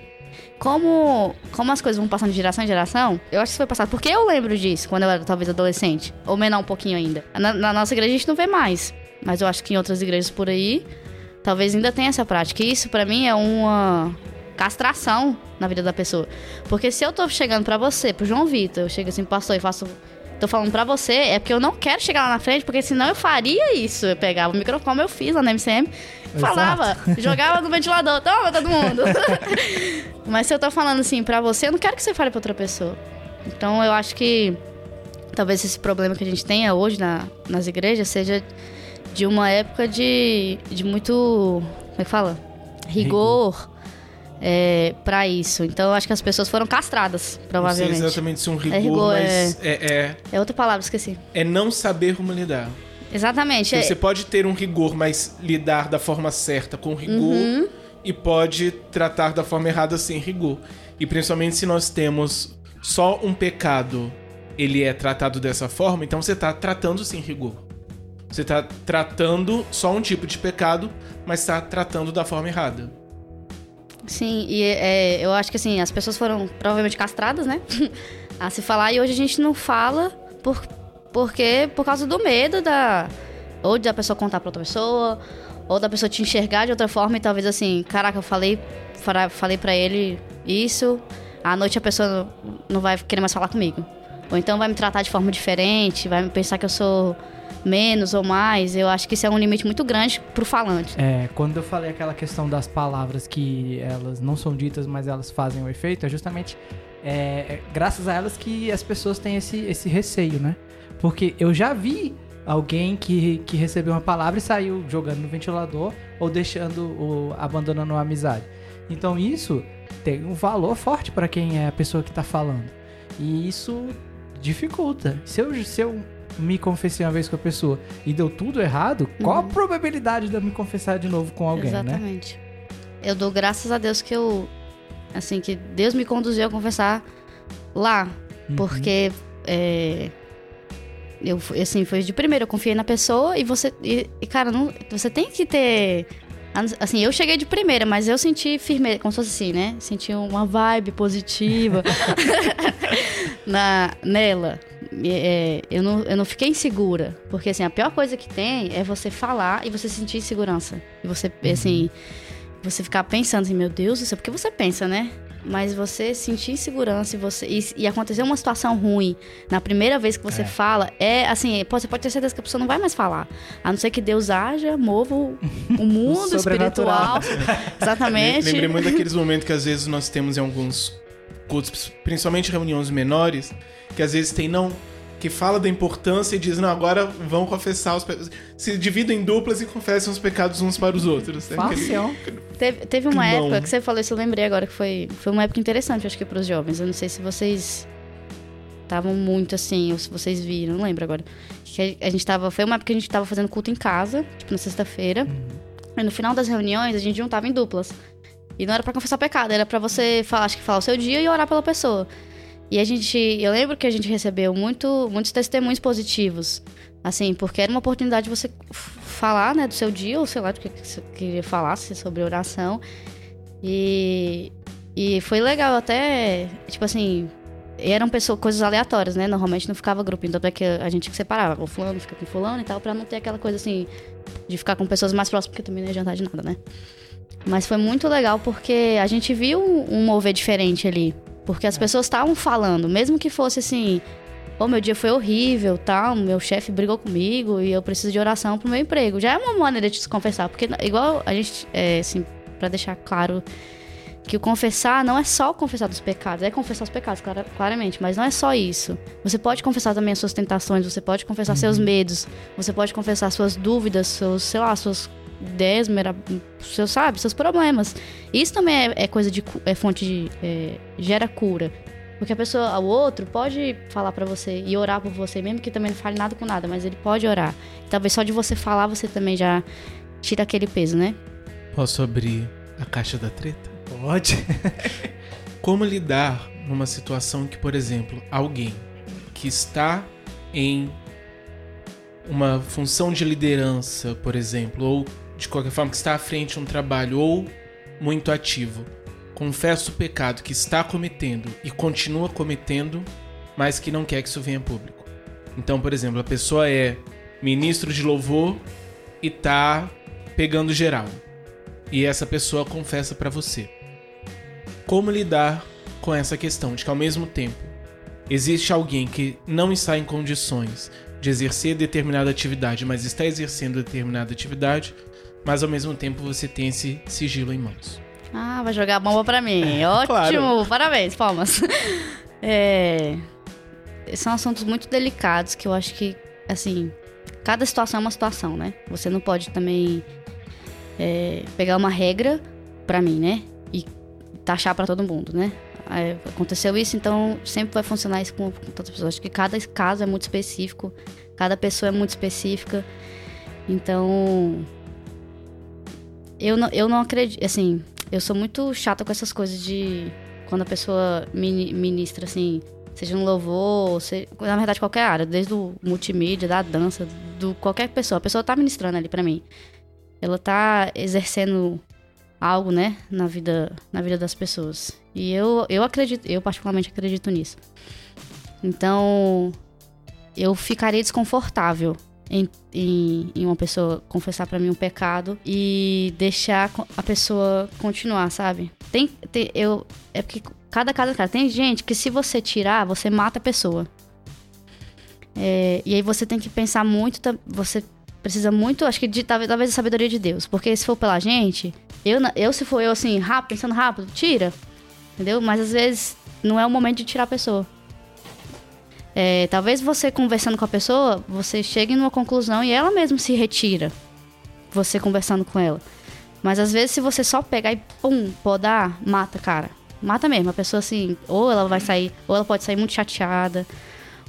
como, como as coisas vão passando de geração em geração, eu acho que isso foi passado. Porque eu lembro disso quando eu era talvez adolescente. Ou menor um pouquinho ainda. Na, na nossa igreja a gente não vê mais. Mas eu acho que em outras igrejas por aí, talvez ainda tenha essa prática. E isso pra mim é uma castração na vida da pessoa. Porque se eu tô chegando pra você, pro João Vitor, eu chego assim, pastor, e faço. Tô falando pra você, é porque eu não quero chegar lá na frente, porque senão eu faria isso. Eu pegava o microfone, eu fiz lá na MCM, falava, jogava no ventilador, toma todo mundo. Mas se eu tô falando assim pra você, eu não quero que você fale pra outra pessoa. Então eu acho que talvez esse problema que a gente tenha hoje na, nas igrejas seja de uma época de, de muito. Como é que fala? Rigor. É, para isso. Então eu acho que as pessoas foram castradas, Não sei provavelmente. exatamente se é um rigor, rigor, mas é, é, É outra palavra, esqueci. é não saber como lidar. Exatamente. é- Você pode ter um rigor, mas lidar da forma certa com rigor. Uhum. E pode tratar da forma errada sem rigor. E principalmente se nós temos só um pecado, ele é tratado dessa forma, então você está tratando sem rigor. Você está tratando só um tipo de pecado, mas está tratando da forma errada. Sim, e é, eu acho que assim, as pessoas foram provavelmente castradas, né? a se falar e hoje a gente não fala por, porque por causa do medo da ou da pessoa contar para outra pessoa ou da pessoa te enxergar de outra forma e talvez assim, caraca, eu falei falei para ele isso, à noite a pessoa não vai querer mais falar comigo. Ou então vai me tratar de forma diferente, vai pensar que eu sou menos ou mais. Eu acho que isso é um limite muito grande pro falante. É, quando eu falei aquela questão das palavras que elas não são ditas, mas elas fazem o efeito, é justamente é, é, graças a elas que as pessoas têm esse, esse receio, né? Porque eu já vi alguém que, que recebeu uma palavra e saiu jogando no ventilador ou deixando, ou abandonando a amizade. Então isso tem um valor forte para quem é a pessoa que está falando. E isso dificulta. Se eu, se eu me confessei uma vez com a pessoa e deu tudo errado, uhum. qual a uhum. probabilidade de eu me confessar de novo com alguém, Exatamente. né? Exatamente. Eu dou graças a Deus que eu. Assim, que Deus me conduziu a confessar lá. Uhum. Porque. É, eu, assim, foi de primeiro, eu confiei na pessoa e você. E, e, cara, não, você tem que ter. Assim, eu cheguei de primeira, mas eu senti firmeza, como se fosse assim, né? Senti uma vibe positiva na, nela é, eu, não, eu não fiquei insegura. Porque, assim, a pior coisa que tem é você falar e você sentir insegurança. E você, uhum. assim, você ficar pensando assim, meu Deus do céu, porque você pensa, né? Mas você sentir insegurança e, você, e, e acontecer uma situação ruim na primeira vez que você é. fala, é assim, você pode ter certeza que a pessoa não vai mais falar. A não ser que Deus haja, mova o, o mundo o espiritual. Exatamente. Lembrei muito daqueles momentos que às vezes nós temos em alguns cultos, principalmente reuniões menores, que às vezes tem não que fala da importância e diz, não, agora vão confessar os pecados. Se dividem em duplas e confessam os pecados uns para os outros. Fácil. Aquele... Teve, teve uma Climão. época que você falou isso, eu lembrei agora que foi, foi uma época interessante, acho que para os jovens. Eu não sei se vocês estavam muito assim, ou se vocês viram, não lembro agora. Que a gente tava, foi uma época que a gente estava fazendo culto em casa, tipo na sexta-feira. Uhum. E no final das reuniões a gente juntava em duplas. E não era para confessar pecado, era para você falar, acho que falar o seu dia e orar pela pessoa. E a gente, eu lembro que a gente recebeu muito, muitos testemunhos positivos, assim, porque era uma oportunidade de você falar, né, do seu dia, ou sei lá, do que você queria falar sobre oração. E, e foi legal até, tipo assim, eram pessoas, coisas aleatórias, né? Normalmente não ficava grupinho, tanto é que a gente separava, o fulano fica com fulano e tal, pra não ter aquela coisa assim, de ficar com pessoas mais próximas, porque também não ia adiantar de nada, né? Mas foi muito legal porque a gente viu um mover diferente ali. Porque as é. pessoas estavam falando, mesmo que fosse assim, pô, meu dia foi horrível, tal, meu chefe brigou comigo e eu preciso de oração pro meu emprego. Já é uma maneira de se confessar, porque igual a gente, é, assim, para deixar claro que o confessar não é só confessar dos pecados, é confessar os pecados, claramente, mas não é só isso. Você pode confessar também as suas tentações, você pode confessar uhum. seus medos, você pode confessar suas dúvidas, seus, sei lá, suas desmera, seu, sabe, seus problemas. Isso também é, é coisa de é fonte de é, gera cura. Porque a pessoa, o outro, pode falar para você e orar por você, mesmo que também não fale nada com nada, mas ele pode orar. Talvez só de você falar, você também já tira aquele peso, né? Posso abrir a caixa da treta? Pode. Como lidar numa situação que, por exemplo, alguém que está em uma função de liderança, por exemplo, ou de qualquer forma, que está à frente de um trabalho ou muito ativo, confessa o pecado que está cometendo e continua cometendo, mas que não quer que isso venha público. Então, por exemplo, a pessoa é ministro de louvor e tá pegando geral. E essa pessoa confessa para você. Como lidar com essa questão de que ao mesmo tempo existe alguém que não está em condições de exercer determinada atividade, mas está exercendo determinada atividade, mas ao mesmo tempo você tem esse sigilo em mãos. Ah, vai jogar bomba pra mim. É, Ótimo, claro. parabéns, palmas. É... São assuntos muito delicados que eu acho que, assim, cada situação é uma situação, né? Você não pode também é, pegar uma regra pra mim, né? E taxar para todo mundo, né? É, aconteceu isso, então sempre vai funcionar isso com, com todas as pessoas. Acho que cada caso é muito específico, cada pessoa é muito específica. Então, eu não, eu não acredito, assim, eu sou muito chata com essas coisas de quando a pessoa ministra, assim, seja um louvor, seja, na verdade qualquer área, desde o multimídia, da dança, do qualquer pessoa. A pessoa tá ministrando ali para mim. Ela tá exercendo algo, né, na vida, na vida das pessoas. E eu, eu acredito, eu particularmente acredito nisso. Então, eu ficaria desconfortável em, em, em uma pessoa confessar para mim um pecado e deixar a pessoa continuar, sabe? Tem, tem eu é porque cada cada cara tem gente que se você tirar, você mata a pessoa. É, e aí você tem que pensar muito, você precisa muito, acho que de, talvez, talvez a sabedoria de Deus, porque se for pela gente, eu, eu se for eu assim, rápido, pensando rápido, tira, entendeu? Mas às vezes não é o momento de tirar a pessoa. É, talvez você conversando com a pessoa, você chegue numa conclusão e ela mesma se retira. Você conversando com ela. Mas às vezes se você só pegar e pum, podar, mata, cara. Mata mesmo. A pessoa assim, ou ela vai sair, ou ela pode sair muito chateada,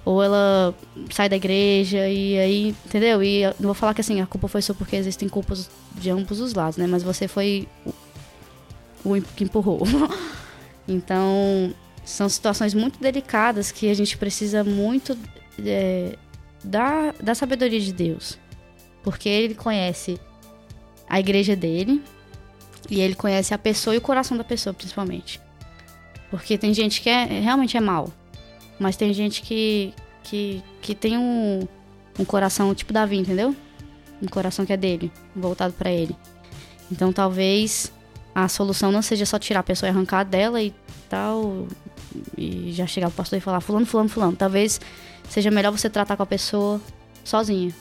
ou ela sai da igreja e aí, entendeu? E não vou falar que assim, a culpa foi sua porque existem culpas de ambos os lados, né? Mas você foi o, o que empurrou. então, são situações muito delicadas que a gente precisa muito é, da, da sabedoria de Deus. Porque ele conhece a igreja dele e ele conhece a pessoa e o coração da pessoa, principalmente. Porque tem gente que é, realmente é mal, mas tem gente que, que, que tem um, um coração tipo Davi, entendeu? Um coração que é dele, voltado para ele. Então talvez a solução não seja só tirar a pessoa e arrancar dela e tal, e já chegar pro pastor e falar fulano, fulano, fulano. Talvez seja melhor você tratar com a pessoa sozinha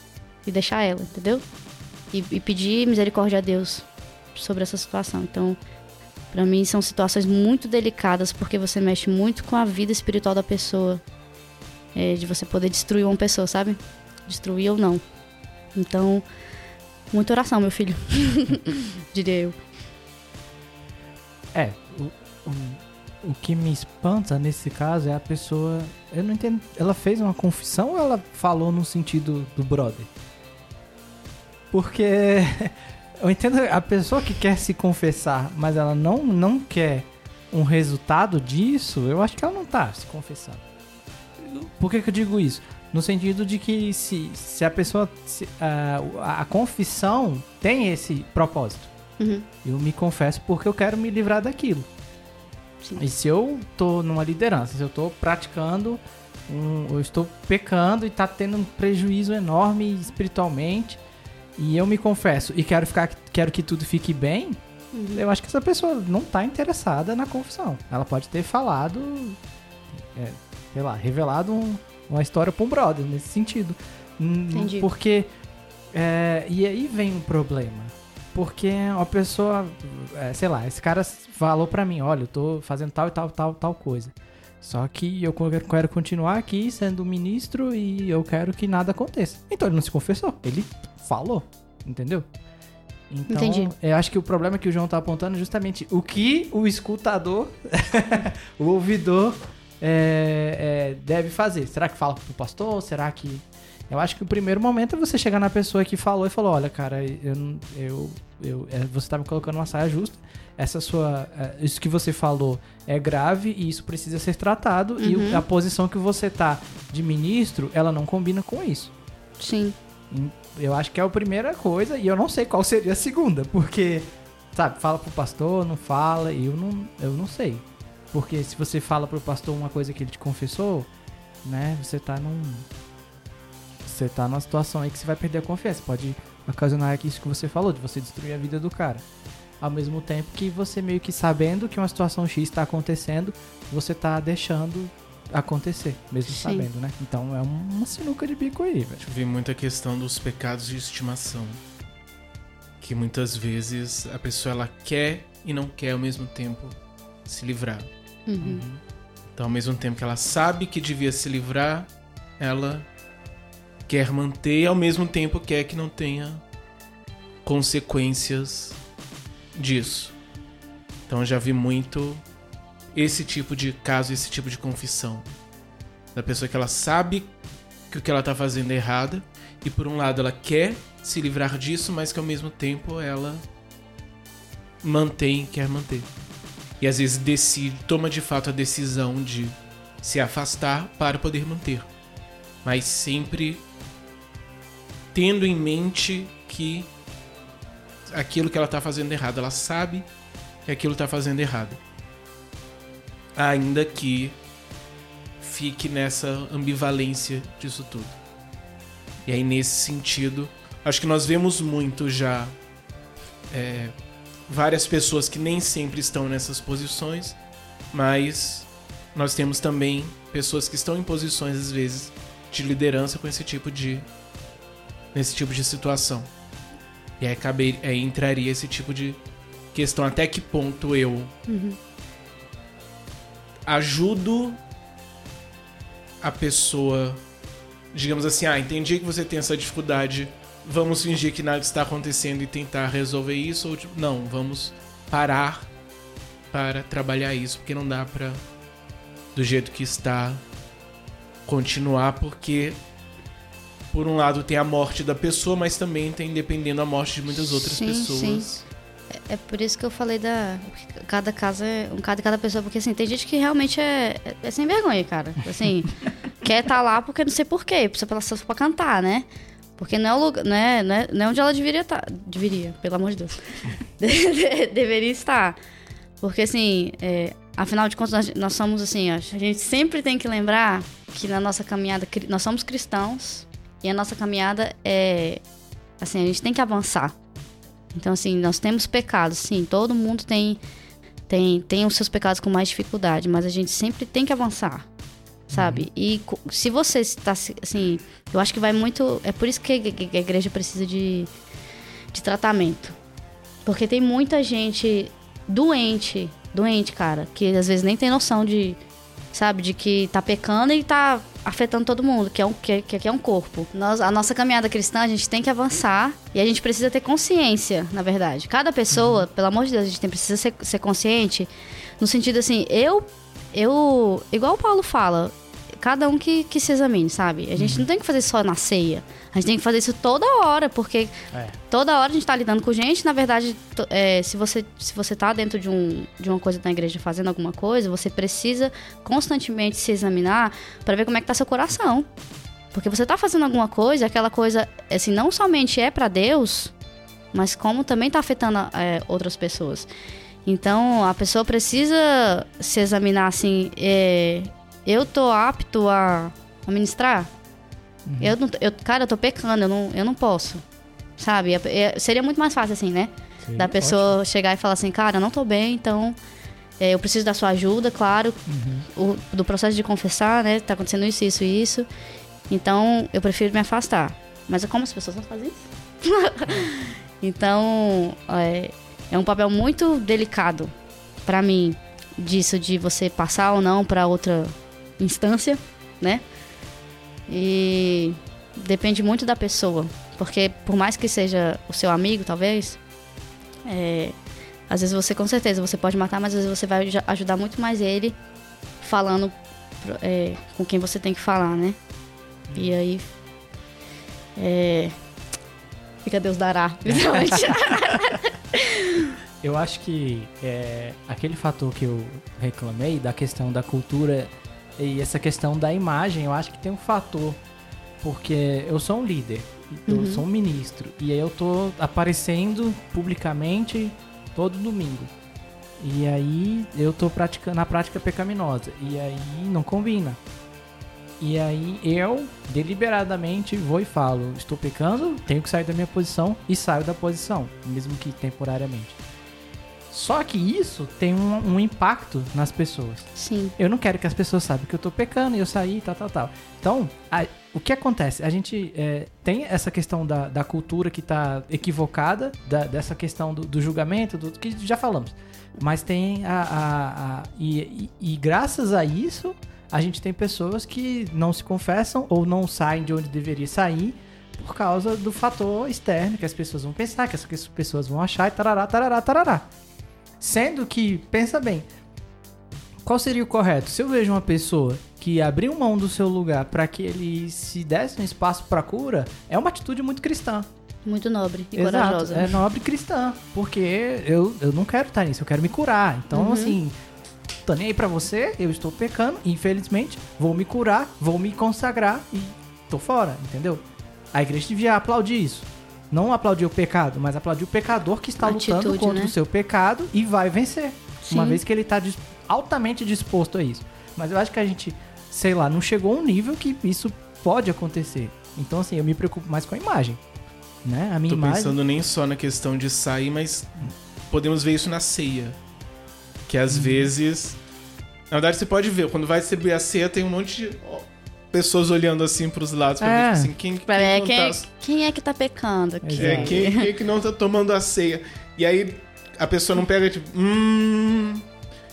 e deixar ela, entendeu? E, e pedir misericórdia a Deus sobre essa situação. Então, para mim são situações muito delicadas porque você mexe muito com a vida espiritual da pessoa, é, de você poder destruir uma pessoa, sabe? Destruir ou não. Então, muita oração, meu filho, diria eu. É, o, o que me espanta nesse caso é a pessoa. Eu não entendo. Ela fez uma confissão ou ela falou no sentido do brother? Porque eu entendo a pessoa que quer se confessar, mas ela não, não quer um resultado disso, eu acho que ela não tá se confessando. Por que, que eu digo isso? No sentido de que se, se a pessoa. Se, a, a confissão tem esse propósito. Uhum. Eu me confesso porque eu quero me livrar daquilo. Sim. E se eu tô numa liderança, se eu tô praticando, um, eu estou pecando e tá tendo um prejuízo enorme espiritualmente, e eu me confesso e quero ficar, quero que tudo fique bem, uhum. eu acho que essa pessoa não tá interessada na confissão. Ela pode ter falado, é, sei lá, revelado um, uma história pra um brother nesse sentido. Entendi. Porque. É, e aí vem um problema. Porque uma pessoa, é, sei lá, esse cara falou pra mim, olha, eu tô fazendo tal e tal, tal, tal coisa. Só que eu quero continuar aqui sendo ministro e eu quero que nada aconteça. Então ele não se confessou, ele falou, entendeu? Então, Entendi. eu acho que o problema que o João tá apontando é justamente o que o escutador, o ouvidor, é, é, deve fazer. Será que fala pro pastor? Será que eu acho que o primeiro momento é você chegar na pessoa que falou e falou: olha, cara, eu, eu, eu é, você tá me colocando uma saia justa. Essa sua, é, isso que você falou é grave e isso precisa ser tratado. Uhum. E a posição que você tá de ministro, ela não combina com isso. Sim. Eu acho que é a primeira coisa e eu não sei qual seria a segunda, porque, sabe, fala pro pastor, não fala, e eu não, eu não sei. Porque se você fala pro pastor uma coisa que ele te confessou, né, você tá num você tá numa situação aí que você vai perder a confiança. Pode ocasionar isso que você falou, de você destruir a vida do cara. Ao mesmo tempo que você meio que sabendo que uma situação X está acontecendo, você tá deixando acontecer, mesmo Sim. sabendo, né? Então é uma sinuca de bico aí, velho. Eu vi muita questão dos pecados de estimação. Que muitas vezes a pessoa ela quer e não quer ao mesmo tempo se livrar. Uhum. Então, ao mesmo tempo que ela sabe que devia se livrar, ela quer manter e ao mesmo tempo quer que não tenha consequências disso. Então já vi muito esse tipo de caso, esse tipo de confissão. Da pessoa que ela sabe que o que ela está fazendo é errado e por um lado ela quer se livrar disso, mas que ao mesmo tempo ela mantém, quer manter. E às vezes decide, toma de fato a decisão de se afastar para poder manter. Mas sempre tendo em mente que aquilo que ela está fazendo errado. Ela sabe que aquilo está fazendo errado. Ainda que fique nessa ambivalência disso tudo. E aí, nesse sentido, acho que nós vemos muito já é, várias pessoas que nem sempre estão nessas posições, mas nós temos também pessoas que estão em posições, às vezes, de liderança com esse tipo de. Nesse tipo de situação. E aí, cabe, aí entraria esse tipo de questão. Até que ponto eu Uhum. ajudo a pessoa. Digamos assim, ah, entendi que você tem essa dificuldade. Vamos fingir que nada está acontecendo e tentar resolver isso? Ou tipo, não, vamos parar para trabalhar isso, porque não dá pra, do jeito que está, continuar, porque por um lado tem a morte da pessoa, mas também tem dependendo a morte de muitas outras Sim, pessoas. É por isso que eu falei da. Cada caso é um cada cada pessoa, porque assim, tem gente que realmente é, é, é sem vergonha, cara. Assim, quer estar lá porque não sei porquê, precisa pela só pra cantar, né? Porque não é o lugar, não é, não é, não é onde ela deveria estar. Deveria, pelo amor de Deus. De- deveria estar. Porque assim, é, afinal de contas, nós, nós somos assim, a gente sempre tem que lembrar que na nossa caminhada, nós somos cristãos e a nossa caminhada é. Assim, a gente tem que avançar. Então, assim, nós temos pecados, sim, todo mundo tem, tem, tem os seus pecados com mais dificuldade, mas a gente sempre tem que avançar, sabe? E co- se você está, assim, eu acho que vai muito. É por isso que a igreja precisa de, de tratamento. Porque tem muita gente doente, doente, cara, que às vezes nem tem noção de, sabe, de que tá pecando e tá afetando todo mundo, que é um que, que, é um corpo. Nós, a nossa caminhada cristã, a gente tem que avançar e a gente precisa ter consciência, na verdade. Cada pessoa, pelo amor de Deus, a gente tem, precisa ser, ser consciente no sentido assim, eu eu, igual o Paulo fala, cada um que, que se examine, sabe? A gente não tem que fazer só na ceia. A gente tem que fazer isso toda hora, porque É. toda hora a gente tá lidando com gente. Na verdade, é, se, você, se você tá dentro de, um, de uma coisa na igreja fazendo alguma coisa, você precisa constantemente se examinar para ver como é que tá seu coração. Porque você tá fazendo alguma coisa, aquela coisa, assim, não somente é para Deus, mas como também tá afetando é, outras pessoas. Então, a pessoa precisa se examinar assim, é, eu tô apto a, a ministrar? Eu não, eu, cara, eu tô pecando, eu não, eu não posso. Sabe? É- é- seria muito mais fácil assim, né? Sim, da pessoa chegar e falar assim, cara, eu não tô bem, então é, eu preciso da sua ajuda, claro. O- do processo de confessar, né? Tá acontecendo isso, isso e isso. Então, eu prefiro me afastar. Mas é como as pessoas não fazem isso? então, é, é um papel muito delicado pra mim disso de você passar ou não pra outra instância, né? E depende muito da pessoa, porque por mais que seja o seu amigo, talvez, é, às vezes você com certeza você pode matar, mas às vezes você vai aj- ajudar muito mais ele falando é, com quem você tem que falar, né? E aí é, fica Deus dará. Eu acho que é, aquele fator que eu reclamei da questão da cultura e essa questão da imagem, eu acho que tem um fator. Porque eu sou um líder, eu Uhum. sou um ministro, e aí eu tô aparecendo publicamente todo domingo. E aí eu tô praticando na prática pecaminosa. E aí não combina. E aí eu deliberadamente vou e falo, estou pecando, tenho que sair da minha posição e saio da posição, mesmo que temporariamente. Só que isso tem um, um impacto nas pessoas. Sim. Eu não quero que as pessoas saibam que eu tô pecando e eu saí, tal, tal, tal. Então, a- o que acontece? A gente é, tem essa questão da, da cultura que tá equivocada, da- dessa questão do, do julgamento, do que já falamos. Mas tem a. a- a- e, e- e graças a isso, a gente tem pessoas que não se confessam ou não saem de onde deveria sair por causa do fator externo, que as pessoas vão pensar, que as que as pessoas vão achar e tarará, tarará, tarará. Sendo que, pensa bem, qual seria o correto? Se eu vejo uma pessoa que abriu mão do seu lugar para que ele se desse um espaço para cura, é uma atitude muito cristã. Muito nobre e Exato, corajosa. é nobre cristã, porque eu, eu não quero estar nisso, eu quero me curar. Então, Uhum. assim, tô nem aí pra você, eu estou pecando, infelizmente, vou me curar, vou me consagrar e tô fora, entendeu? A igreja devia aplaudir isso. Não aplaudir o pecado, mas aplaudir o pecador que está lutando Atitude, contra né? o seu pecado e vai vencer. Uma Sim. vez que ele está dis- altamente disposto a isso. Mas eu acho que a gente, sei lá, não chegou a um nível que isso pode acontecer. Então, assim, eu me preocupo mais com a imagem. Né? A minha Tô imagem. pensando nem só na questão de sair, mas podemos ver isso na ceia. Que às vezes. Na verdade, você pode ver, quando vai distribuir a ceia, tem um monte de pessoas olhando assim pros lados pra É. ver tipo assim, quem, Pra quem não quem, tá- quem é que tá pecando aqui. É, quem, quem é que não tá tomando a ceia? E aí a pessoa não pega, tipo, hum.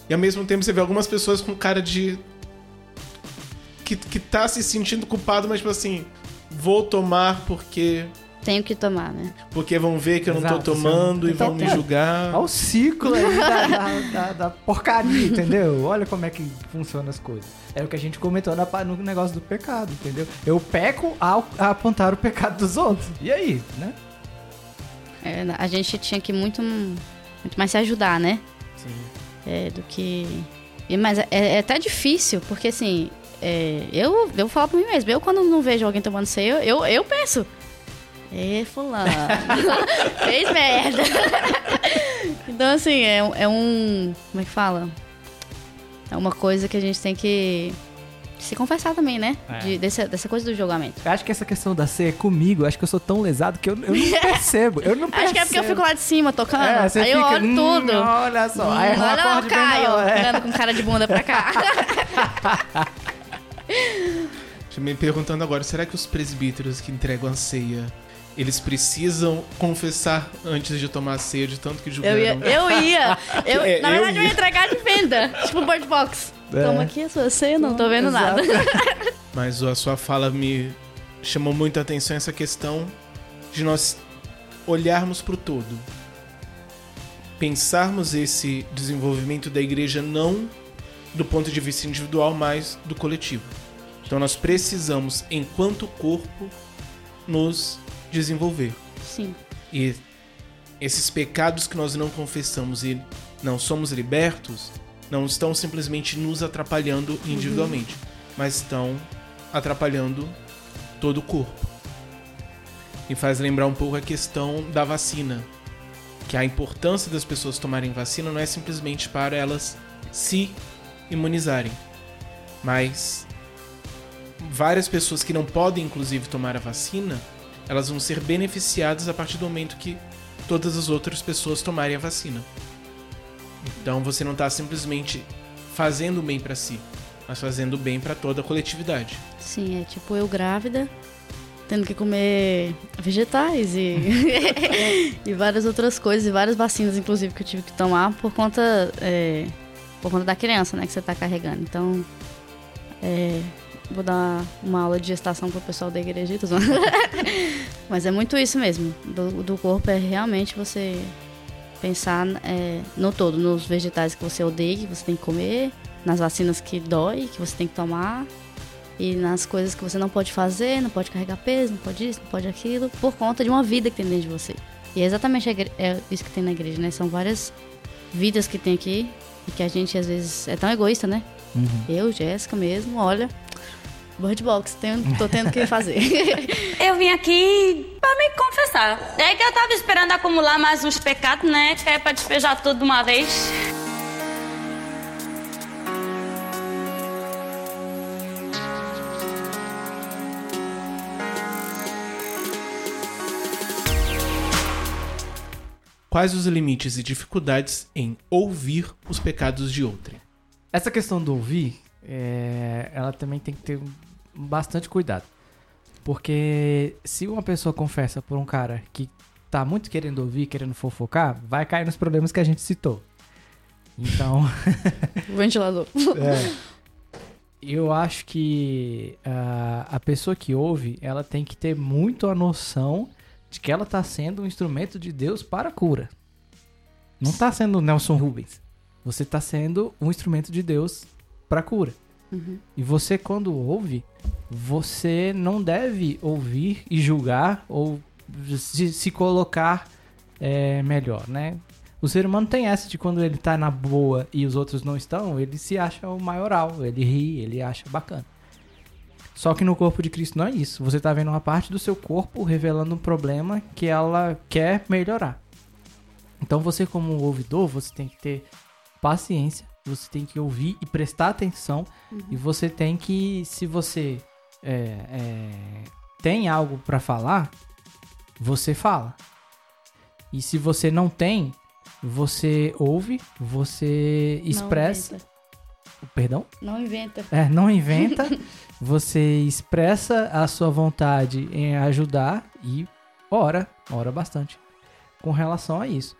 E ao mesmo tempo você vê algumas pessoas com cara de. Que, que tá se sentindo culpado, mas tipo assim, vou tomar porque. Tenho que tomar, né? Porque vão ver que eu não Exato, tô tomando e vão me Então, julgar. Olha o ciclo aí da, da- da- da porcaria, entendeu? Olha como é que funcionam as coisas. É o que a gente comentou na no negócio do pecado, entendeu? Eu peco ao a apontar o pecado dos outros. E aí, né? É, a gente tinha que muito, muito mais se ajudar, né? Sim. É, do que. e- Mas é, é até difícil, porque assim, é, eu, eu falo pra mim mesmo, eu quando não vejo alguém tomando ceia, eu, eu penso. Ê, fulano, fez merda. então, assim, é, um- é um. Como é que fala? É uma coisa que a gente tem que se confessar também, né? É. De- dessa, dessa coisa do julgamento. Eu acho que essa questão da ceia comigo, eu acho que eu sou tão lesado que eu, eu não percebo. Eu não percebo. Acho que é porque eu fico lá de cima tocando. É, aí eu fica, olho "Hum, tudo. Olha só. Hum, aí olha lá o Caio, é. olhando com cara de bunda pra cá. Me perguntando agora, será que os presbíteros que entregam a ceia, eles precisam confessar antes de tomar a ceia de tanto que Eu julgaram? ia, eu ia. Eu, É, na eu verdade, eu ia ia. entregar de venda. Tipo Bird Box. É. Toma aqui a sua ceia, não tô vendo Exato. nada. Mas a sua fala me chamou muita atenção essa questão de nós olharmos para o todo. Pensarmos esse desenvolvimento da igreja não do ponto de vista individual, mas do coletivo. Então nós precisamos, enquanto corpo, nos desenvolver. Sim. E esses pecados que nós não confessamos e não somos libertos, não estão simplesmente nos atrapalhando individualmente, mas estão atrapalhando todo o corpo. Me faz lembrar um pouco a questão da vacina, que a importância das pessoas tomarem vacina não é simplesmente para elas se imunizarem, mas várias pessoas que não podem inclusive tomar a vacina, elas vão ser beneficiadas a partir do momento que todas as outras pessoas tomarem a vacina. Então você não está simplesmente fazendo bem para si, mas fazendo bem para toda a coletividade. Sim, é tipo eu grávida, tendo que comer vegetais e, e várias outras coisas, e várias vacinas, inclusive, que eu tive que tomar por conta, é, por conta da criança, né, que você tá carregando. Então, é, vou dar uma aula de gestação pro pessoal da igreja. Mas é muito isso mesmo. Do, do corpo é realmente você pensar é, no todo, nos vegetais que você odeia, que você tem que comer, nas vacinas que dói, que você tem que tomar, e nas coisas que você não pode fazer, não pode carregar peso, não pode isso, não pode aquilo, por conta de uma vida que tem dentro de você. E é exatamente é isso que tem na igreja, né? São várias vidas que tem aqui e que a gente às vezes é tão egoísta, né? Eu, Jéssica mesmo, olha, Bird Box, tenho, tô tendo que fazer. Eu vim aqui pra me confessar. É que eu tava esperando acumular mais uns pecados, né? Que é pra despejar tudo de uma vez. Quais os limites e dificuldades em ouvir os pecados de outrem? Essa questão do ouvir, é, ela também tem que ter um- bastante cuidado. Porque se uma pessoa confessa por um cara que tá muito querendo ouvir, querendo fofocar, vai cair nos problemas que a gente citou. Então, o ventilador. eu acho que ah, a pessoa que ouve, ela tem que ter muito a noção de que ela tá sendo um instrumento de Deus para a cura. Não tá sendo Nelson Rubens. Você tá sendo um instrumento de Deus para a cura. E você, quando ouve, você não deve ouvir e julgar ou se, se colocar é, melhor, né? O ser humano tem essa de quando ele tá na boa e os outros não estão, ele se acha o maioral, ele ri, ele acha bacana. Só que no corpo de Cristo não é isso. Você tá vendo uma parte do seu corpo revelando um problema que ela quer melhorar. Então você como ouvidor, você tem que ter paciência, você tem que ouvir e prestar atenção e você tem que, se você é, é, tem algo para falar, você fala. E se você não tem, você ouve, você expressa. Perdão? Não inventa. É, não inventa. você expressa a sua vontade em ajudar e ora, ora bastante com relação a isso.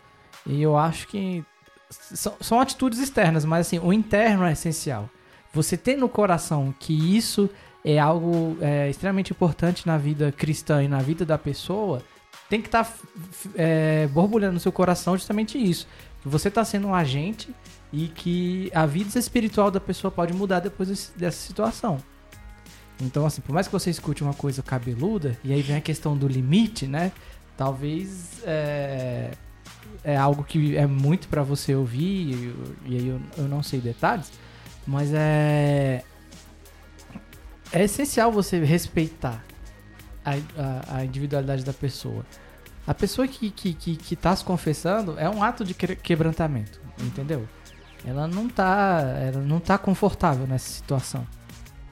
E eu acho que são, são atitudes externas, mas assim, o interno é essencial. Você ter no coração que isso é algo é, extremamente importante na vida cristã e na vida da pessoa, tem que estar tá, é, borbulhando no seu coração justamente isso. Que você está sendo um agente e que a vida espiritual da pessoa pode mudar depois desse, dessa situação. Então, assim, por mais que você escute uma coisa cabeluda, e aí vem a questão do limite, né? Talvez é, é algo que é muito para você ouvir, e, aí eu, eu não sei detalhes, mas é. É essencial você respeitar a, a, a individualidade da pessoa. A pessoa que, que, que, que tá se confessando é um ato de quebrantamento, entendeu? Ela não tá, ela não tá confortável nessa situação.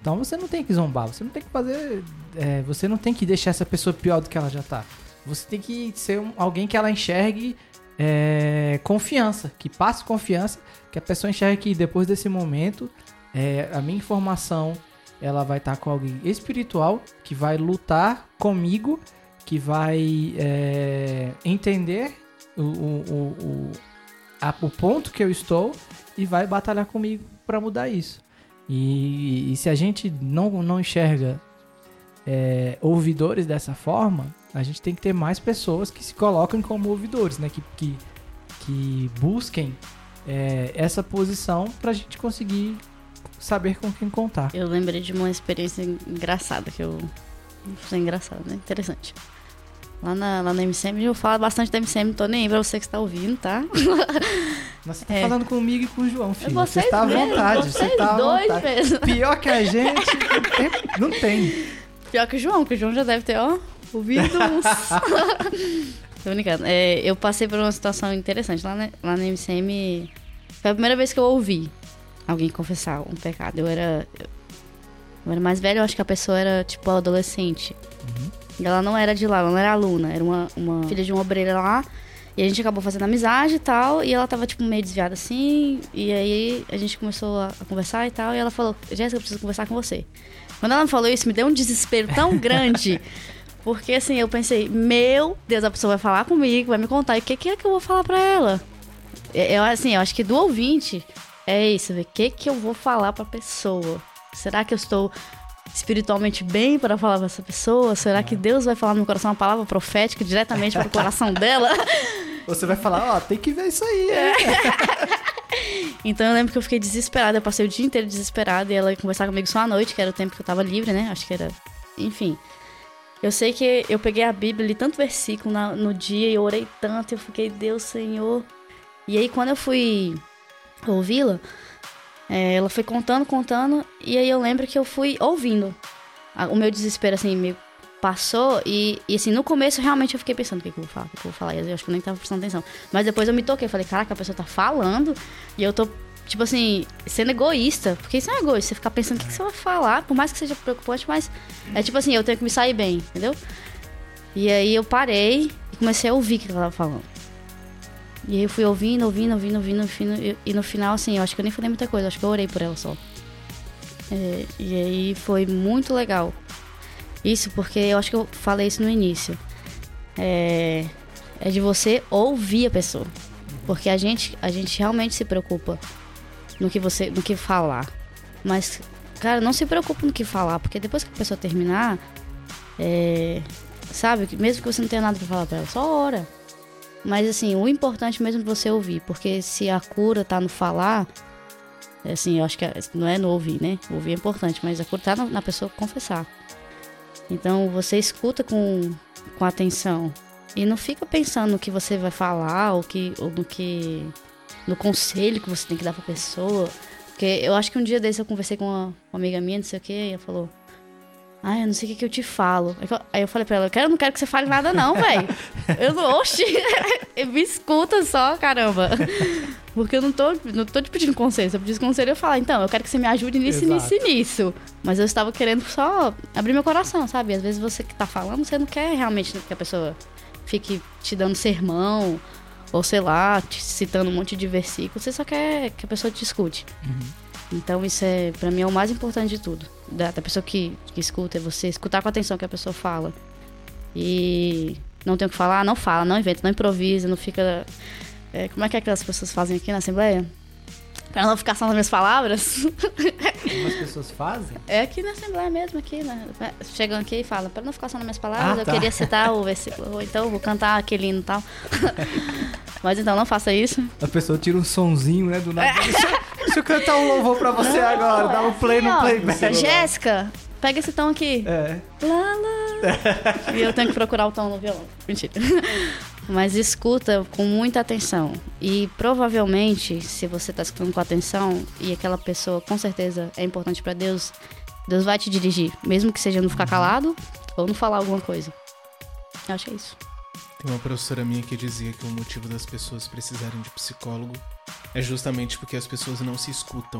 Então você não tem que zombar, você não tem que fazer. É, você não tem que deixar essa pessoa pior do que ela já tá. Você tem que ser um, alguém que ela enxergue é, confiança, que passe confiança, que a pessoa enxergue que depois desse momento é, a minha informação ela vai estar com alguém espiritual que vai lutar comigo, que vai é, entender o, o, o, a, o ponto que eu estou e vai batalhar comigo para mudar isso. E, e, se a gente não, não enxerga é, ouvidores dessa forma, a gente tem que ter mais pessoas que se colocam como ouvidores, né? Que, que, que busquem é, essa posição para a gente conseguir saber com quem contar. Eu lembrei de uma experiência engraçada que eu. Foi engraçado, né? Interessante. Lá na, lá na MCM, eu falo bastante da MCM, tô nem aí pra você que está ouvindo, tá? Você tá é. falando comigo e com o João, filho. Vocês você tá à vontade, você tá à vontade. Mesmo. Pior que a gente, não tem. Pior que o João, que o João já deve ter, ó, ouvido uns. Tô brincando. É, eu passei por uma situação interessante. Lá na, lá na MCM, foi a primeira vez que eu ouvi alguém confessar um pecado. Eu era. Eu era mais velho, eu acho que a pessoa era, tipo, adolescente. Uhum. E ela não era de lá, ela não era aluna, era uma, uma filha de uma obreira lá. E a gente acabou fazendo amizade e tal. E ela tava, tipo, meio desviada assim. E aí a gente começou a, a conversar e tal. E ela falou: Jéssica, eu preciso conversar com você. Quando ela falou isso, me deu um desespero tão grande. Porque assim, eu pensei: Meu Deus, a pessoa vai falar comigo, vai me contar. E o que, que é que eu vou falar pra ela? Eu, assim, eu acho que do ouvinte é isso, ver o que, que eu vou falar pra pessoa. Será que eu estou espiritualmente bem para falar pra essa pessoa? Será que Deus vai falar no meu coração uma palavra profética diretamente para o coração dela? Você vai falar, ó, oh, tem que ver isso aí. É. então eu lembro que eu fiquei desesperada, eu passei o dia inteiro desesperada e ela ia conversar comigo só à noite, que era o tempo que eu tava livre, né? Acho que era. Enfim. Eu sei que eu peguei a Bíblia, li tanto versículo na, no dia e orei tanto, eu fiquei, Deus, Senhor. E aí quando eu fui ouvi-la, é, ela foi contando, contando, e aí eu lembro que eu fui ouvindo. O meu desespero, assim, meio passou e, e, assim, no começo realmente eu fiquei pensando o que, que eu vou falar, o que, que eu vou falar. E eu acho que eu nem tava prestando atenção. Mas depois eu me toquei, falei, caraca, a pessoa tá falando e eu tô, tipo assim, sendo egoísta. Porque isso é egoísta, você ficar pensando o que, que você vai falar, por mais que seja preocupante, mas é tipo assim, eu tenho que me sair bem, entendeu? E aí eu parei e comecei a ouvir o que ela tava falando. E aí eu fui ouvindo, ouvindo, ouvindo, ouvindo, ouvindo. E, no final, assim, eu acho que eu nem falei muita coisa, acho que eu orei por ela só. É, e aí foi muito legal. Isso porque eu acho que eu falei isso no início. É, é de você ouvir a pessoa. Porque a gente, a gente realmente se preocupa no que você, no que falar. Mas, cara, não se preocupe no que falar, porque depois que a pessoa terminar, é, sabe, mesmo que você não tenha nada para falar para ela, só ora. Mas assim, o importante mesmo é você ouvir, porque se a cura tá no falar, assim, eu acho que é, não é no ouvir, né? Ouvir é importante, mas a cura tá na pessoa confessar. Então você escuta com, com atenção e não fica pensando no que você vai falar ou, que, ou no que. No conselho que você tem que dar pra pessoa. Porque eu acho que um dia desse eu conversei com uma, uma amiga minha, não sei o que, e ela falou: Ai, eu não sei o que, que eu te falo. Aí eu falei pra ela, eu, quero, eu não quero que você fale nada, não, velho. eu não. Oxi! Me escuta só, caramba. Porque eu não tô, não tô te pedindo conselho. Se eu pedisse conselho, eu ia falar, então, eu quero que você me ajude nisso, Exato. nisso e nisso. Mas eu estava querendo só abrir meu coração, sabe? Às vezes você que tá falando, você não quer realmente que a pessoa fique te dando sermão, ou sei lá, te citando um monte de versículos. Você só quer que a pessoa te escute. Então isso é, pra mim, é o mais importante de tudo. Da, da pessoa que, que escuta, é você escutar com atenção o que a pessoa fala. E não tem o que falar, não fala, não inventa, não improvisa, não fica. é, como é que aquelas pessoas fazem aqui na Assembleia? Pra não ficar só nas minhas palavras. Como as pessoas fazem? É aqui na Assembleia mesmo, aqui, né? Chegam aqui e falam, pra não ficar só nas minhas palavras, Ah, eu tá. queria citar o versículo, ou então vou cantar aquele hino e tal. Mas então, não faça isso. A pessoa tira um sonzinho, né, do nada. Deixa, eu- deixa eu cantar um louvor pra você agora. Dá um play no Ó, playback. Jéssica, pega esse tom aqui. É. Lá, lá. e eu tenho que procurar o tom no violão. Mentira. Mas escuta com muita atenção. E provavelmente, se você tá escutando com atenção e aquela pessoa com certeza é importante pra Deus, Deus vai te dirigir. Mesmo que seja não ficar calado ou não falar alguma coisa. Eu acho que é isso. Tem uma professora minha que dizia que o motivo das pessoas precisarem de psicólogo é justamente porque as pessoas não se escutam.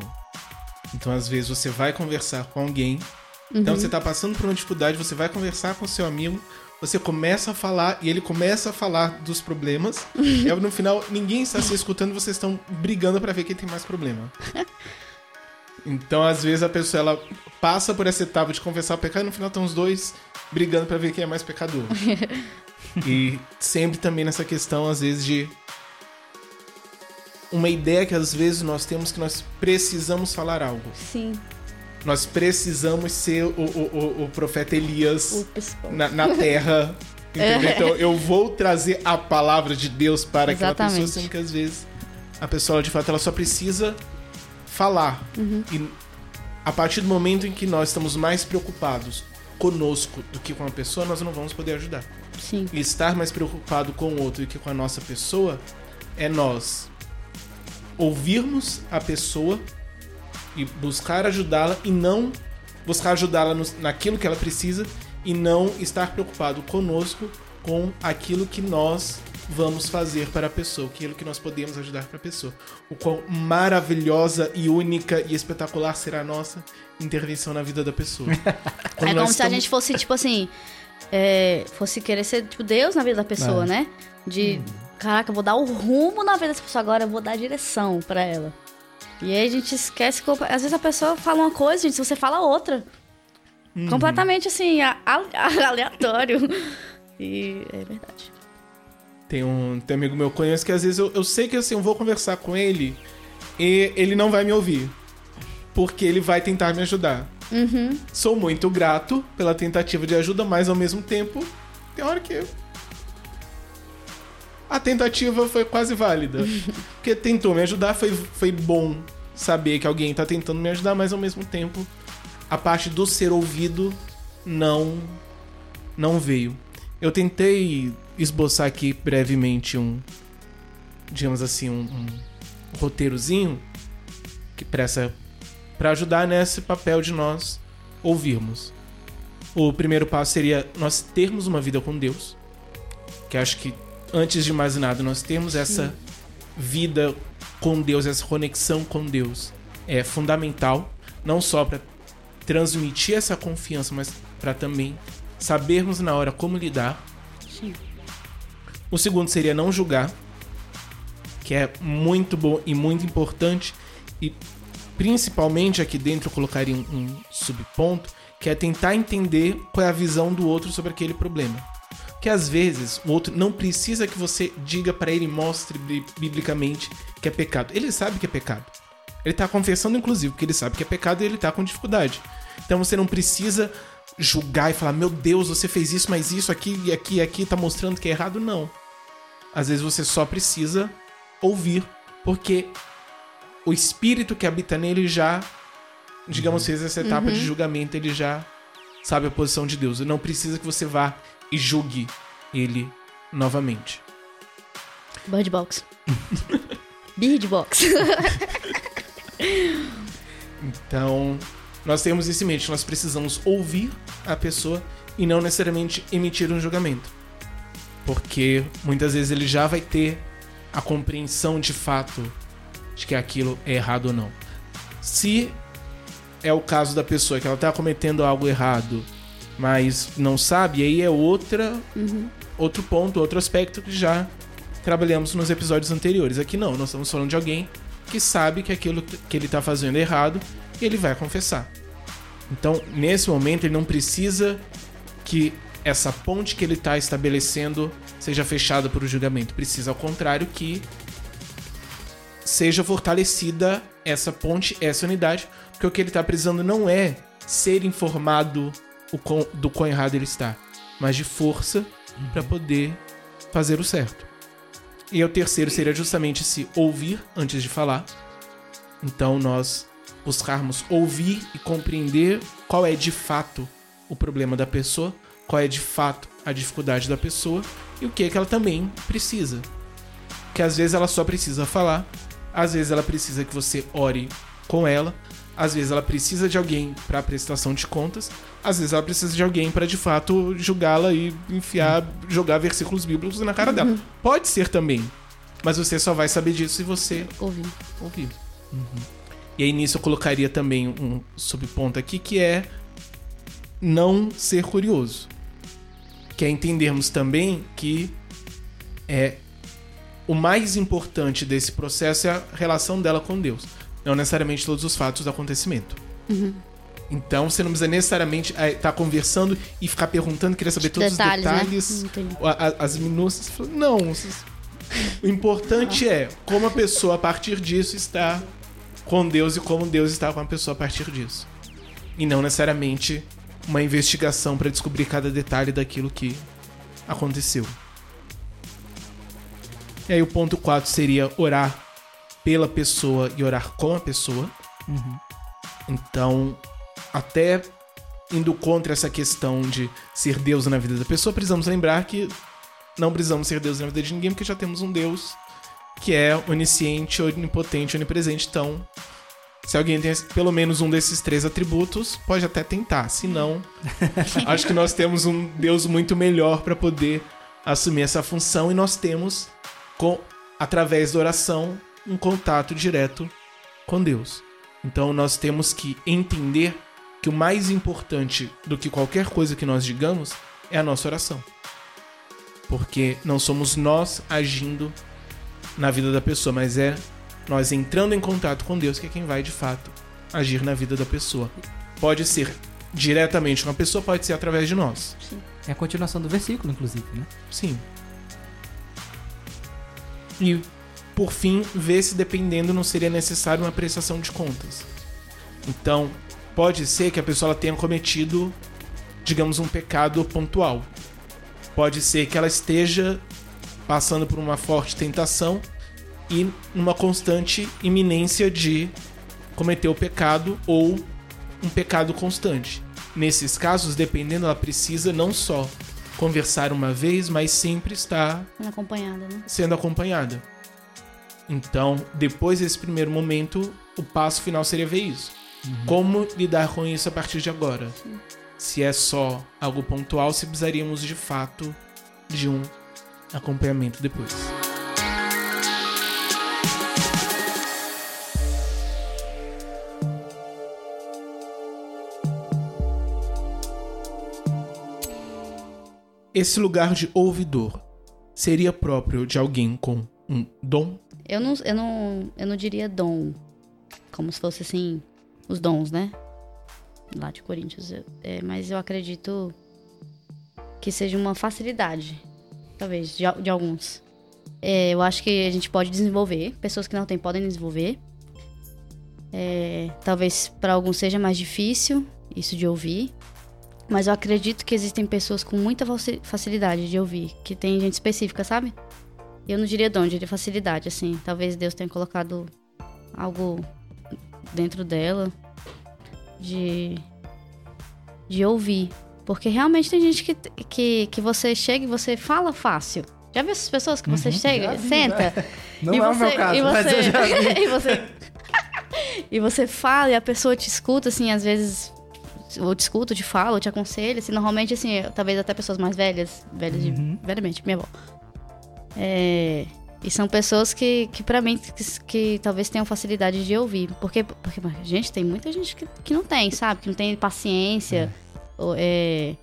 Então, às vezes, você vai conversar com alguém, então você tá passando por uma dificuldade, você vai conversar com seu amigo, você começa a falar e ele começa a falar dos problemas, e aí, no final ninguém está se escutando, vocês estão brigando pra ver quem tem mais problema. Então, às vezes, a pessoa ela passa por essa etapa de conversar o pecado e no final estão os dois brigando pra ver quem é mais pecador. E sempre também nessa questão, às vezes, de uma ideia que às vezes nós temos que nós precisamos falar algo. Sim, Nós precisamos ser o, o, o- profeta Elias na, na terra. Entendeu? Então eu vou trazer a palavra de Deus para aquela pessoa, Exatamente. sendo que às vezes a pessoa de fato ela só precisa falar. E a partir do momento em que nós estamos mais preocupados conosco do que com a pessoa, nós não vamos poder ajudar. Sim, E estar mais preocupado com o outro do que com a nossa pessoa é nós ouvirmos a pessoa e buscar ajudá-la e não buscar ajudá-la naquilo que ela precisa e não estar preocupado conosco com aquilo que nós vamos fazer para a pessoa, aquilo que nós podemos ajudar para a pessoa. O quão maravilhosa e única e espetacular será a nossa intervenção na vida da pessoa. Quando é como se a gente fosse, tipo assim, é, fosse querer ser, tipo, Deus na vida da pessoa, É. né? De, caraca, eu vou dar o rumo na vida dessa pessoa agora, eu vou dar a direção pra ela. E aí a gente esquece que, às vezes a pessoa fala uma coisa, gente, você fala outra. Completamente, assim, a- a- aleatório. E é verdade. Tem um, tem um amigo meu conheço que às vezes eu, eu sei que assim, eu vou conversar com ele e ele não vai me ouvir. Porque ele vai tentar me ajudar. Uhum. Sou muito grato pela tentativa de ajuda, mas ao mesmo tempo, tem hora que. A tentativa foi quase válida. Porque tentou me ajudar, foi, foi bom saber que alguém tá tentando me ajudar, mas ao mesmo tempo, a parte do ser ouvido não não veio. Eu tentei esboçar aqui brevemente um, digamos assim, um, um roteirozinho que pressa para ajudar nesse papel de nós ouvirmos. O primeiro passo seria nós termos uma vida com Deus, que acho que antes de mais nada nós temos essa vida com Deus, essa conexão com Deus é fundamental, não só para transmitir essa confiança, mas para também sabermos na hora como lidar. Sim. O segundo seria não julgar, que é muito bom e muito importante e principalmente aqui dentro eu colocaria um, um subponto, que é tentar entender qual é a visão do outro sobre aquele problema. Que às vezes o outro não precisa que você diga para ele, mostre bi- biblicamente que é pecado. Ele sabe que é pecado. Ele tá confessando, inclusive, porque ele sabe que é pecado e ele tá com dificuldade. Então você não precisa julgar e falar, meu Deus, você fez isso, mas isso aqui e aqui e aqui tá mostrando que é errado. Não. Às vezes você só precisa ouvir, porque o espírito que habita nele já, digamos, fez essa etapa de julgamento, ele já sabe a posição de Deus. Não precisa que você vá e julgue ele novamente. Bird Box. Bird Box. Então, nós temos isso em mente, nós precisamos ouvir a pessoa e não necessariamente emitir um julgamento. Porque muitas vezes ele já vai ter a compreensão de fato de que aquilo é errado ou não. Se é o caso da pessoa que ela está cometendo algo errado, mas não sabe, aí é outra, uhum. outro ponto, outro aspecto que já trabalhamos nos episódios anteriores. Aqui não, nós estamos falando de alguém que sabe que aquilo que ele está fazendo é errado e ele vai confessar. Então, nesse momento, ele não precisa que essa ponte que ele está estabelecendo seja fechada por o julgamento. Precisa, ao contrário, que seja fortalecida essa ponte, essa unidade, porque o que ele está precisando não é ser informado do quão errado ele está, mas de força uhum. para poder fazer o certo. E o terceiro seria justamente se ouvir antes de falar. Então nós buscarmos ouvir e compreender qual é de fato o problema da pessoa, qual é de fato a dificuldade da pessoa e o que é que ela também precisa. Que às vezes ela só precisa falar, às vezes ela precisa que você ore com ela, às vezes ela precisa de alguém para prestação de contas, às vezes ela precisa de alguém para de fato julgá-la e enfiar, jogar versículos bíblicos na cara dela. Uhum. Pode ser também, mas você só vai saber disso se você ouvir. ouvir. Uhum. E aí nisso eu colocaria também um subponto aqui que é não ser curioso. Que é entendermos também que é o mais importante desse processo é a relação dela com Deus, não necessariamente todos os fatos do acontecimento. Uhum. Então você não precisa necessariamente estar é, tá conversando e ficar perguntando, querer saber todos detalhes, os detalhes, né? as minúcias. Não. O importante é como a pessoa a partir disso está com Deus e como Deus está com a pessoa a partir disso. E não necessariamente uma investigação para descobrir cada detalhe daquilo que aconteceu. E aí o ponto 4 seria orar pela pessoa e orar com a pessoa. Uhum. Então, até indo contra essa questão de ser Deus na vida da pessoa, precisamos lembrar que não precisamos ser Deus na vida de ninguém, porque já temos um Deus que é onisciente, onipotente, onipresente. Então, se alguém tem pelo menos um desses três atributos, pode até tentar. Se não, acho que nós temos um Deus muito melhor para poder assumir essa função e nós temos, com, através da oração, um contato direto com Deus. Então, nós temos que entender que o mais importante do que qualquer coisa que nós digamos é a nossa oração. Porque não somos nós agindo na vida da pessoa, mas é nós entrando em contato com Deus que é quem vai de fato agir na vida da pessoa. Pode ser diretamente com a pessoa, pode ser através de nós. Sim. É a continuação do versículo, inclusive, né? Sim. E, por fim, ver se dependendo não seria necessário uma prestação de contas. Então, pode ser que a pessoa tenha cometido, digamos, um pecado pontual. Pode ser que ela esteja passando por uma forte tentação e numa constante iminência de cometer o pecado ou um pecado constante. Nesses casos, dependendo, ela precisa não só conversar uma vez, mas sempre estar acompanhada. Né? Sendo acompanhada. Então, depois desse primeiro momento, o passo final seria ver isso. Uhum. Como lidar com isso a partir de agora? Sim. Se é só algo pontual, se precisaríamos de fato de um acompanhamento depois. Esse lugar de ouvidor seria próprio de alguém com um dom? Eu não, eu não, eu não diria dom, como se fosse assim, os dons, né? Lá de Coríntios. É, mas eu acredito que seja uma facilidade talvez, de, de alguns. É, eu acho que a gente pode desenvolver, pessoas que não têm podem desenvolver. É, talvez para alguns seja mais difícil isso de ouvir, mas eu acredito que existem pessoas com muita facilidade de ouvir, que tem gente específica, sabe? Eu não diria dom, eu diria facilidade, assim. Talvez Deus tenha colocado algo dentro dela de, de ouvir. Porque realmente tem gente que, que, que você chega e você fala fácil. Já viu essas pessoas que você uhum, chega, vi, senta? Não é você, o meu caso, e você, e você... e você fala e a pessoa te escuta, assim, às vezes. Ou te escuta, te fala, ou te aconselha, assim, normalmente, assim, talvez até pessoas mais velhas, velhas de. Uhum. Velhamente, minha avó. É, e são pessoas que, que para mim, que, que talvez tenham facilidade de ouvir. Porque, porque gente, tem muita gente que, que não tem, sabe? Que não tem paciência. Ou, é,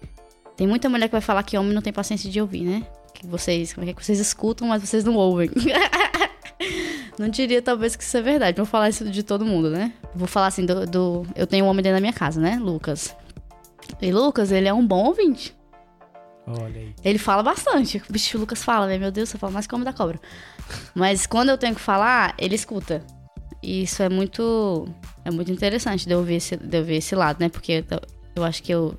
tem muita mulher que vai falar que homem não tem paciência de ouvir, né? Que vocês, como é que vocês escutam, mas vocês não ouvem. não diria talvez que isso é verdade. Vou falar isso de todo mundo, né? Vou falar assim do, do eu tenho um homem dentro da minha casa, né? Lucas. E Lucas, ele é um bom ouvinte. Olha aí. Ele fala bastante. O bicho Lucas fala, né? Meu Deus, você fala mais que o homem da cobra. Mas quando eu tenho que falar, ele escuta. E isso é muito. É muito interessante de eu ver esse, de eu ver esse lado, né? Porque eu, eu acho que eu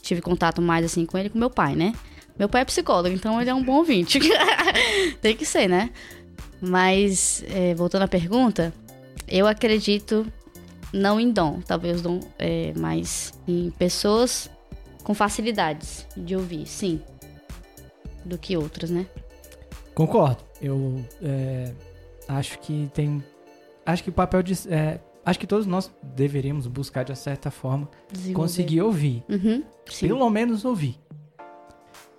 tive contato mais assim com ele com meu pai, né? Meu pai é psicólogo, então ele é um bom ouvinte. Tem que ser, né? Mas, é, voltando à pergunta, eu acredito não em dom, talvez dom, é, mas em pessoas com facilidades de ouvir, sim. Do que outras, né? Concordo. Eu é, acho que tem. Acho que o papel de. é, acho que todos nós deveríamos buscar, de certa forma, conseguir ouvir. Uhum. Pelo menos ouvir.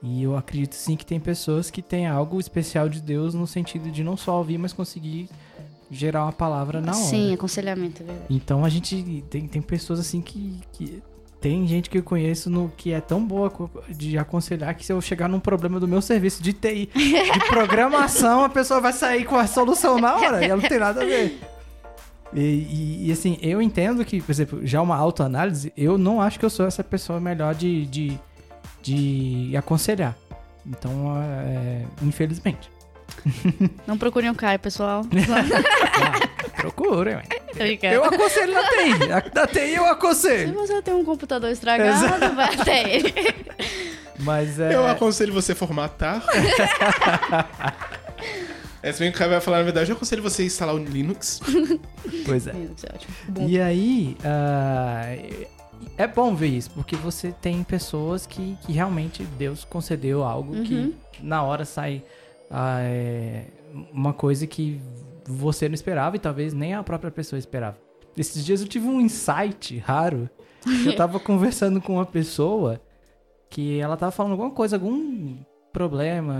E eu acredito sim que tem pessoas que têm algo especial de Deus no sentido de não só ouvir, mas conseguir gerar uma palavra na hora. Sim, aconselhamento, é verdade. Então a gente tem, tem pessoas assim que, que. Tem gente que eu conheço no, que é tão boa de aconselhar que se eu chegar num problema do meu serviço de TI, de programação, a pessoa vai sair com a solução na hora e ela não tem nada a ver. E, e- e, assim, eu entendo que, por exemplo, já uma autoanálise, eu não acho que eu sou essa pessoa melhor de, de, de aconselhar. Então, é, infelizmente. Não procurem o Caio, pessoal. Procura, ué. Eu aconselho na TI. A- Na TI eu Se aconselho. você tem um computador estragado, vai até ele. Mas é. Eu aconselho você formatar. É, se bem que o cara vai falar, na verdade, eu aconselho você a instalar o Linux. Pois é. Isso é ótimo. Bom. E aí, ah, é bom ver isso, porque você tem pessoas que, que realmente Deus concedeu algo Uhum. que na hora sai é, uma coisa que você não esperava e talvez nem a própria pessoa esperava. Esses dias eu tive um insight raro. Eu tava conversando com uma pessoa que ela tava falando alguma coisa, algum problema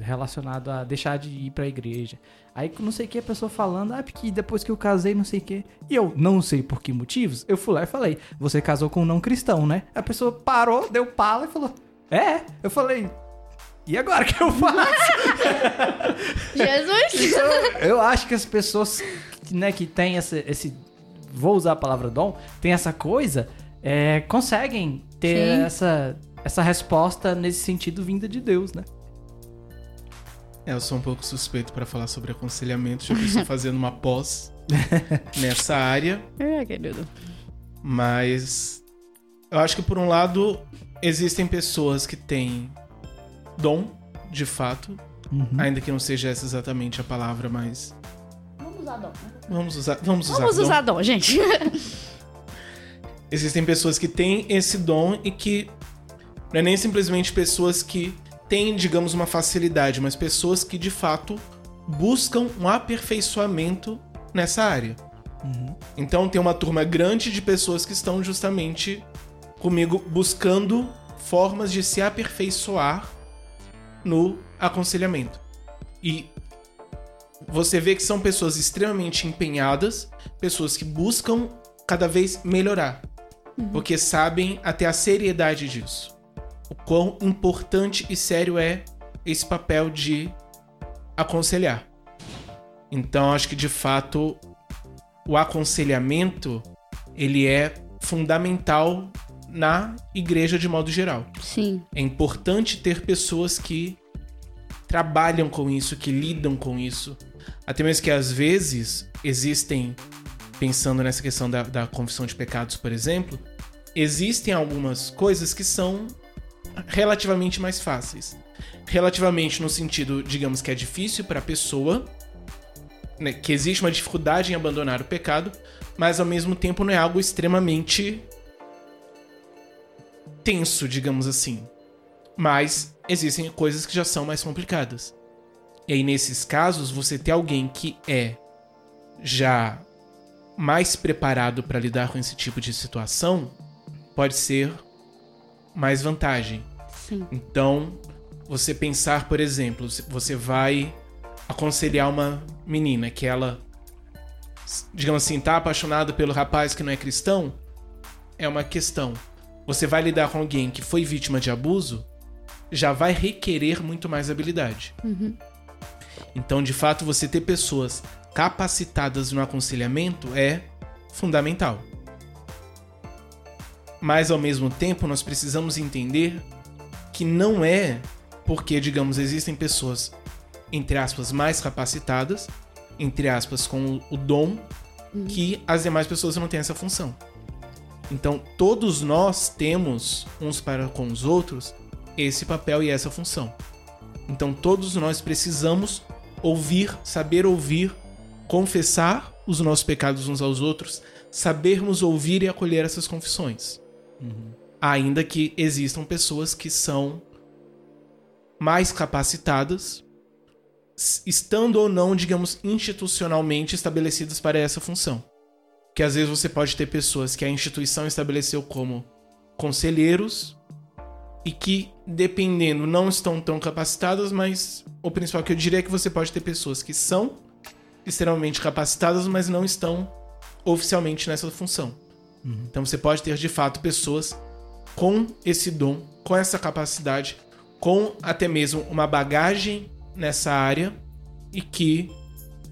relacionado a deixar de ir pra igreja. Aí não sei o que a pessoa falando, ah, porque depois que eu casei, não sei o que. E eu não sei por que motivos, eu fui lá e falei, você casou com um não cristão, né? A pessoa parou, deu pala e falou, é? Eu falei, e agora que eu faço? Jesus! Então, eu acho que as pessoas né, que têm esse, esse. Vou usar a palavra dom, tem essa coisa, é, conseguem ter Sim. essa, essa resposta nesse sentido vinda de Deus, né? É, eu sou um pouco suspeito pra falar sobre aconselhamento, já que estou fazendo uma pós nessa área. é, querido. Mas eu acho que por um lado existem pessoas que têm dom, de fato, Uhum. ainda que não seja essa exatamente a palavra, mas Vamos usar dom. vamos usar, vamos usar Vamos dom. usar dom, gente. Existem pessoas que têm esse dom e que não é nem simplesmente pessoas que têm, digamos, uma facilidade, mas pessoas que de fato buscam um aperfeiçoamento nessa área. Uhum. Então tem uma turma grande de pessoas que estão justamente comigo buscando formas de se aperfeiçoar no aconselhamento. E você vê que são pessoas extremamente empenhadas, pessoas que buscam cada vez melhorar, porque sabem até a seriedade disso. O quão importante e sério é esse papel de aconselhar. Então acho que de fato o aconselhamento ele é fundamental na igreja de modo geral. Sim. É importante ter pessoas que trabalham com isso, que lidam com isso. Até mesmo que às vezes existem, pensando nessa questão da, da confissão de pecados, por exemplo, existem algumas coisas que são relativamente mais fáceis. Relativamente no sentido, digamos que é difícil para a pessoa, né, que existe uma dificuldade em abandonar o pecado, mas ao mesmo tempo não é algo extremamente tenso, digamos assim. Mas existem coisas que já são mais complicadas. E aí, nesses casos, você ter alguém que é já mais preparado para lidar com esse tipo de situação, pode ser mais vantagem. Sim. Então, você pensar, por exemplo, se você vai aconselhar uma menina que ela, digamos assim, tá apaixonada pelo rapaz que não é cristão, é uma questão. Você vai lidar com alguém que foi vítima de abuso, já vai requerer muito mais habilidade. Então, de fato, você ter pessoas capacitadas no aconselhamento é fundamental. Mas ao mesmo tempo, nós precisamos entender que não é porque, digamos, existem pessoas entre aspas mais capacitadas, entre aspas com o dom, que as demais pessoas não têm essa função. Então, todos nós temos uns para com os outros esse papel e essa função. Então, todos nós precisamos ouvir, saber ouvir, confessar os nossos pecados uns aos outros, sabermos ouvir e acolher essas confissões. Ainda que existam pessoas que são mais capacitadas, estando ou não, digamos, institucionalmente estabelecidas para essa função. Que às vezes você pode ter pessoas que a instituição estabeleceu como conselheiros e que, dependendo, não estão tão capacitadas, mas o principal que eu diria é que você pode ter pessoas que são extremamente capacitadas, mas não estão oficialmente nessa função. Então você pode ter de fato pessoas com esse dom, com essa capacidade, com até mesmo uma bagagem nessa área e que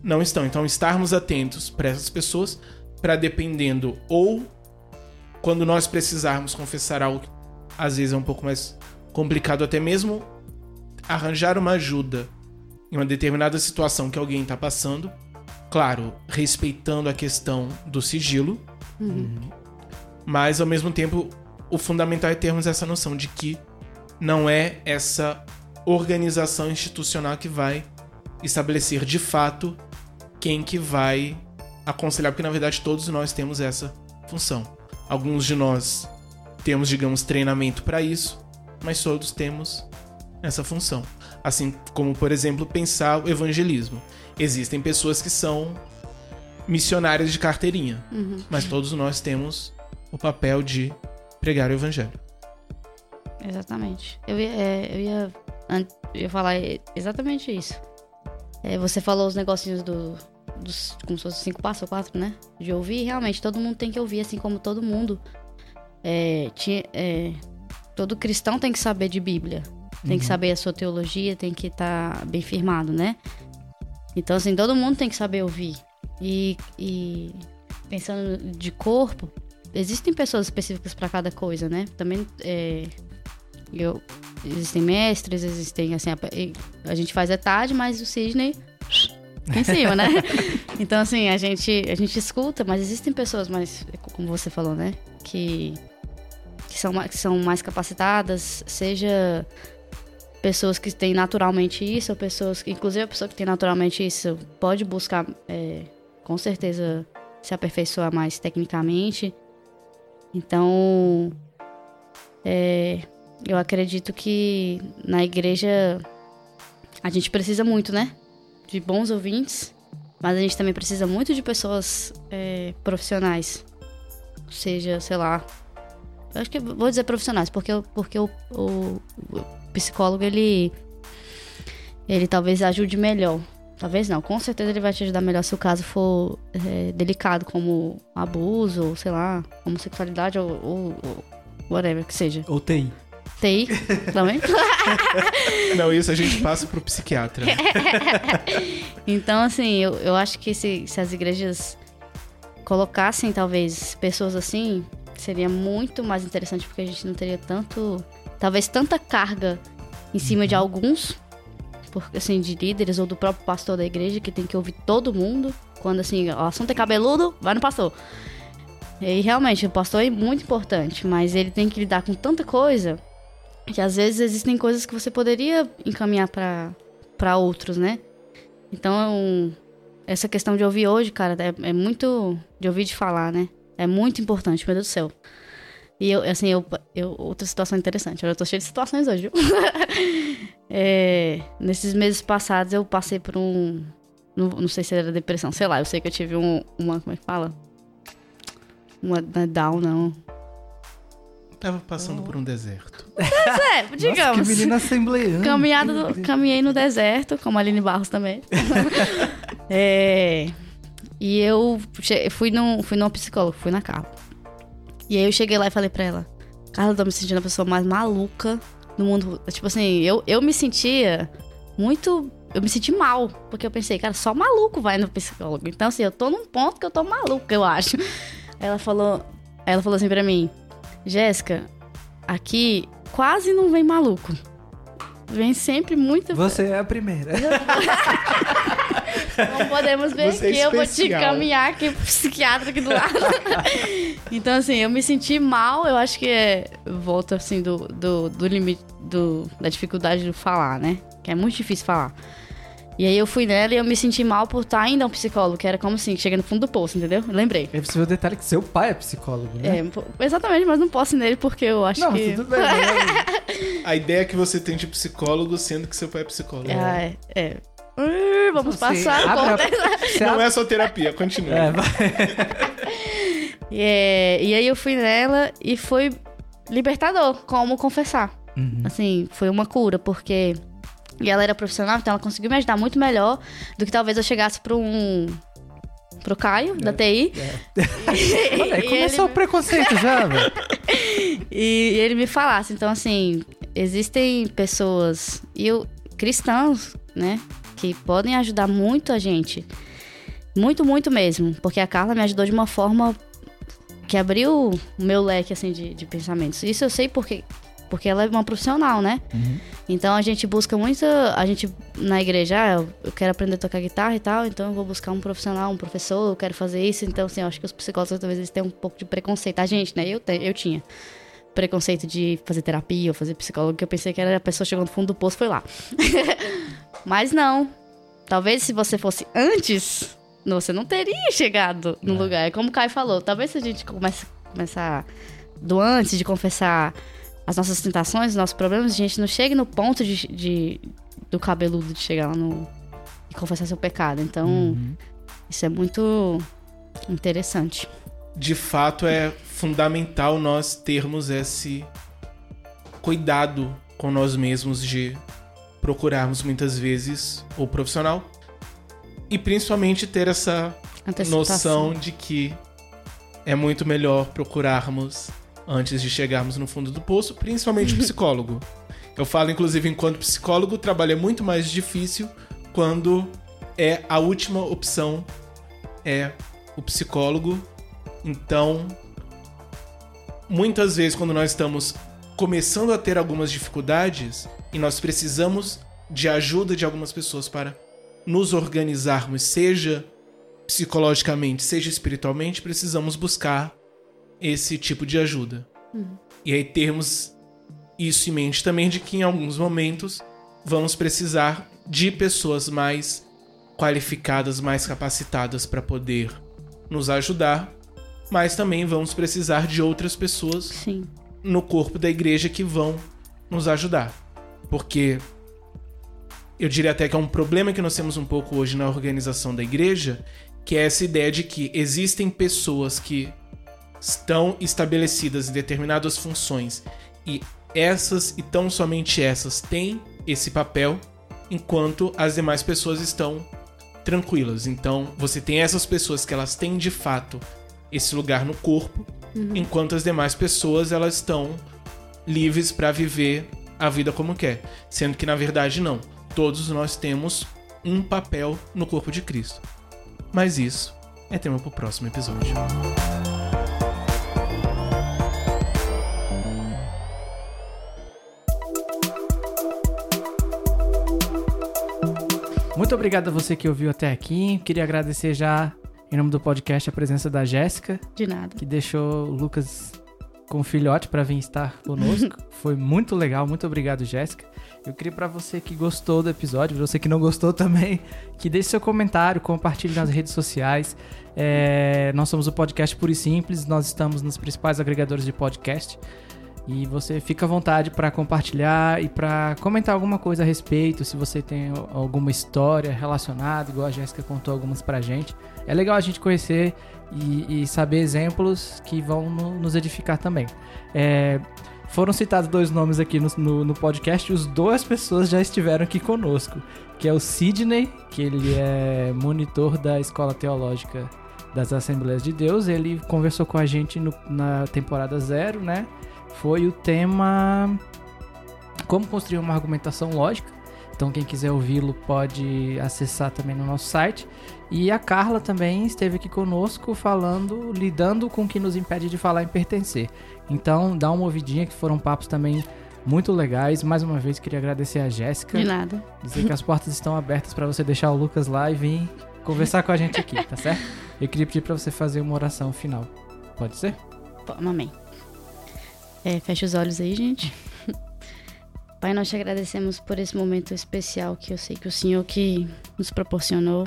não estão. Então estarmos atentos para essas pessoas, para dependendo ou quando nós precisarmos confessar algo, às vezes é um pouco mais complicado até mesmo arranjar uma ajuda em uma determinada situação que alguém está passando, claro, respeitando a questão do sigilo, mas ao mesmo tempo o fundamental é termos essa noção de que não é essa organização institucional que vai estabelecer de fato quem que vai aconselhar, porque na verdade todos nós temos essa função. Alguns de nós temos, digamos, treinamento para isso, mas todos temos essa função. Assim como, por exemplo, pensar o evangelismo. Existem pessoas que são missionárias de carteirinha, mas todos nós temos o papel de pregar o evangelho. Exatamente. Eu ia, é, eu ia, eu ia falar exatamente isso. É, você falou os negocinhos do, dos, como se fosse cinco passos ou quatro, né? De ouvir, realmente, todo mundo tem que ouvir, assim como todo mundo. É, tinha, é, todo cristão tem que saber de Bíblia. Tem que saber a sua teologia, tem que estar bem firmado, né? Então, assim, todo mundo tem que saber ouvir. E, e pensando de corpo, existem pessoas específicas para cada coisa, né? Também é, eu, existem mestres, existem assim, a, a gente faz etade, mas o Sidney em cima, né? Então assim, a gente a gente escuta, mas existem pessoas mais, como você falou, né, que que são que são mais capacitadas, seja pessoas que têm naturalmente isso, ou pessoas que, inclusive a pessoa que tem naturalmente isso, pode buscar, é, com certeza, se aperfeiçoar mais tecnicamente. Então, é, eu acredito que na igreja a gente precisa muito, né? De bons ouvintes, mas a gente também precisa muito de pessoas é, profissionais. Seja, sei lá. Eu acho que vou dizer profissionais, porque, porque o, o- o psicólogo, ele. Ele talvez ajude melhor. Talvez não, com certeza ele vai te ajudar melhor se o caso for é, delicado, como abuso, ou sei lá, homossexualidade, ou, ou, ou whatever que seja. Ou TI. TI também. Não, isso a gente passa pro psiquiatra. Então, assim, eu, eu acho que se, se as igrejas colocassem, talvez, pessoas assim, seria muito mais interessante, porque a gente não teria tanto. Talvez tanta carga em cima de alguns, porque, assim, de líderes ou do próprio pastor da igreja, que tem que ouvir todo mundo. Quando, assim, o assunto é cabeludo, vai no pastor. E realmente, o pastor é muito importante, mas ele tem que lidar com tanta coisa que às vezes existem coisas que você poderia encaminhar para outros, né? Então, essa questão de ouvir hoje, cara, é, é muito. de ouvir de falar, né? É muito importante, meu Deus do céu. E eu, assim, eu, eu outra situação interessante. Eu tô cheio de situações hoje, viu? É, nesses meses passados eu passei por um. Não, não sei se era depressão, sei lá, eu sei que eu tive um, uma. Como é que fala? uma é down, não. Tava passando por um deserto. Mas é, Nossa, digamos. que menina assembleana. Caminhada do- caminhei no deserto, como a Aline Barros também. É, e eu che- fui, num, fui numa psicóloga, fui na Carla. E aí eu cheguei lá e falei pra ela: Carla, eu tô me sentindo a pessoa mais maluca do mundo. Tipo assim, eu, eu me sentia muito. Eu me senti mal, porque eu pensei, cara, só maluco vai no psicólogo. Então, assim, eu tô num ponto que eu tô maluca, eu acho. Aí ela falou, aí ela falou assim pra mim: Jéssica, aqui quase não vem maluco. Vem sempre muito Você é a primeira. Não podemos ver Você é que eu vou te caminhar aqui pro psiquiatra aqui do lado. então, assim, eu me senti mal, eu acho que é volta assim do, do, do limite do, da dificuldade de falar, né? Que é muito difícil falar. E aí eu fui nela e eu me senti mal por estar indo a um psicólogo, que era como assim, chega no fundo do poço, entendeu? Lembrei. É preciso o detalhe que seu pai é psicólogo, né? É, exatamente, mas não posso ir nele porque eu acho Não, que. tudo bem. né? A ideia que você tem de psicólogo, sendo que seu pai é psicólogo. Ah, é. é. Uh, vamos Você passar. abre a- Não é só terapia, continua. É, vai. E, é, e aí eu fui nela e foi libertador, como confessar. Uhum. Assim, foi uma cura, porque. E ela era profissional, então ela conseguiu me ajudar muito melhor do que talvez eu chegasse pro um. pro Caio, da TI. Olha, aí E começou o ele- preconceito já, velho. E ele me falasse. Então, assim, existem pessoas e eu, cristãos, né? Que podem ajudar muito a gente. Muito, muito mesmo. Porque a Carla me ajudou de uma forma que abriu o meu leque, assim, de, de pensamentos. Isso eu sei porque, porque ela é uma profissional, né? Então a gente busca muito. A gente na igreja, ah, eu- quero aprender a tocar guitarra e tal, então eu vou buscar um profissional, um professor, eu quero fazer isso. Então, assim, eu acho que os psicólogos talvez eles tenham um pouco de preconceito. A gente, né? Eu, te- eu tinha preconceito de fazer terapia ou fazer psicólogo, que eu pensei que era a pessoa chegando no fundo do poço foi lá. Mas não. Talvez se você fosse antes, você não teria chegado no lugar. É como o Caio falou, talvez se a gente comece, começar do antes de confessar as nossas tentações, os nossos problemas, a gente não chegue no ponto de, de- do cabeludo de chegar lá no e confessar seu pecado. Então, Uhum. isso é muito interessante. De fato, é fundamental nós termos esse cuidado com nós mesmos de procurarmos muitas vezes o profissional e principalmente ter essa noção de que é muito melhor procurarmos antes de chegarmos no fundo do poço, principalmente psicólogo. Eu falo, inclusive, enquanto psicólogo, o trabalho é muito mais difícil quando é a última opção é o psicólogo. Então, muitas vezes quando nós estamos começando a ter algumas dificuldades e nós precisamos de ajuda de algumas pessoas para nos organizarmos, seja psicologicamente, seja espiritualmente, precisamos buscar esse tipo de ajuda. E aí termos isso em mente também de que em alguns momentos vamos precisar de pessoas mais qualificadas, mais capacitadas para poder nos ajudar, mas também vamos precisar de outras pessoas Sim. no corpo da igreja que vão nos ajudar. Porque eu diria até que é um problema que nós temos um pouco hoje na organização da igreja, que é essa ideia de que existem pessoas que estão estabelecidas em determinadas funções e essas e tão somente essas têm esse papel, enquanto as demais pessoas estão tranquilas. Então, você tem essas pessoas que elas têm de fato esse lugar no corpo, enquanto as demais pessoas elas estão livres para viver a vida como quer, sendo que na verdade não. Todos nós temos um papel no corpo de Cristo. Mas isso é tema pro próximo episódio. Muito obrigado a você que ouviu até aqui. Queria agradecer já, em nome do podcast, a presença da Jéssica, De nada. que deixou o Lucas com o filhote para vir estar conosco. Foi muito legal. Muito obrigado, Jéssica. Eu queria para você que gostou do episódio, pra você que não gostou também, que deixe seu comentário, compartilhe nas redes sociais. É, nós somos o podcast Puro e Simples, nós estamos nos principais agregadores de podcast. E você fica à vontade para compartilhar e para comentar alguma coisa a respeito, se você tem alguma história relacionada, igual a Jéssica contou algumas pra gente. É legal a gente conhecer e, e saber exemplos que vão no, nos edificar também. É, foram citados dois nomes aqui no, no, no podcast os duas pessoas já estiveram aqui conosco, que é o Sidney, que ele é monitor da Escola Teológica das Assembleias de Deus. Ele conversou com a gente no, na temporada zero, né? Foi o tema como construir uma argumentação lógica. Então quem quiser ouvi-lo pode acessar também no nosso site. E a Carla também esteve aqui conosco falando, lidando com o que nos impede de falar em pertencer. Então dá uma ouvidinha que foram papos também muito legais. Mais uma vez queria agradecer a Jéssica. De nada. Dizer que as portas estão abertas para você deixar o Lucas lá e vir conversar com a gente aqui, tá certo? Eu queria pedir para você fazer uma oração final. Pode ser? Amém. É, fecha os olhos aí, gente. Pai, nós te agradecemos por esse momento especial que eu sei que o Senhor que nos proporcionou.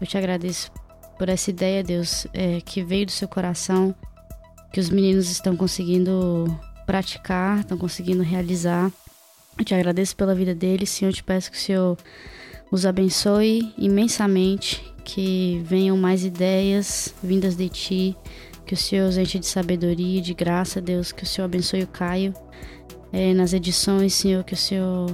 Eu te agradeço por essa ideia, Deus, é, que veio do seu coração, que os meninos estão conseguindo praticar, estão conseguindo realizar. Eu te agradeço pela vida deles, Senhor. Eu te peço que o Senhor os abençoe imensamente, que venham mais ideias vindas de ti, que o Senhor os enche de sabedoria e de graça, Deus. Que o Senhor abençoe o Caio é, nas edições, Senhor. Que o Senhor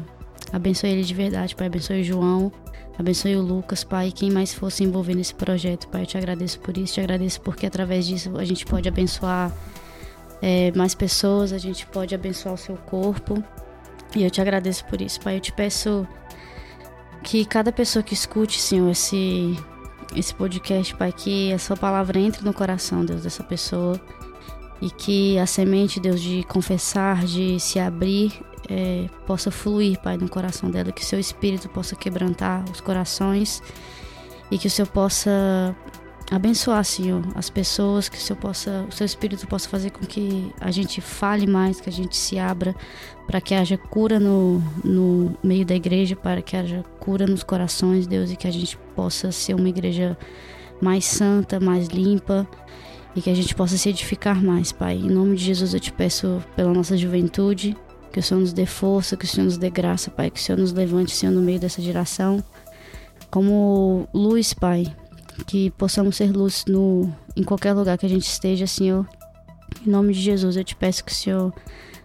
abençoe ele de verdade, Pai. Abençoe o João. Abençoe o Lucas, Pai. Quem mais fosse envolver nesse projeto, Pai. Eu te agradeço por isso. Te agradeço porque através disso a gente pode abençoar é, mais pessoas. A gente pode abençoar o seu corpo. E eu te agradeço por isso, Pai. Eu te peço que cada pessoa que escute, Senhor, esse esse podcast, Pai, que a sua palavra entre no coração, Deus, dessa pessoa. E que a semente, Deus, de confessar, de se abrir, é, possa fluir, Pai, no coração dela, que o seu espírito possa quebrantar os corações. E que o Senhor possa abençoar, Senhor, as pessoas, que o Senhor possa, o seu espírito possa fazer com que a gente fale mais, que a gente se abra para que haja cura no, no meio da igreja, para que haja cura nos corações, Deus, e que a gente possa ser uma igreja mais santa, mais limpa e que a gente possa se edificar mais, Pai. Em nome de Jesus eu te peço pela nossa juventude, que o Senhor nos dê força, que o Senhor nos dê graça, Pai, que o Senhor nos levante, Senhor, no meio dessa geração, como luz, Pai, que possamos ser luz no, em qualquer lugar que a gente esteja, Senhor. Em nome de Jesus eu te peço que o Senhor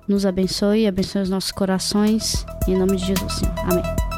nos abençoe, abençoe os nossos corações. Em nome de Jesus, Senhor. Amém.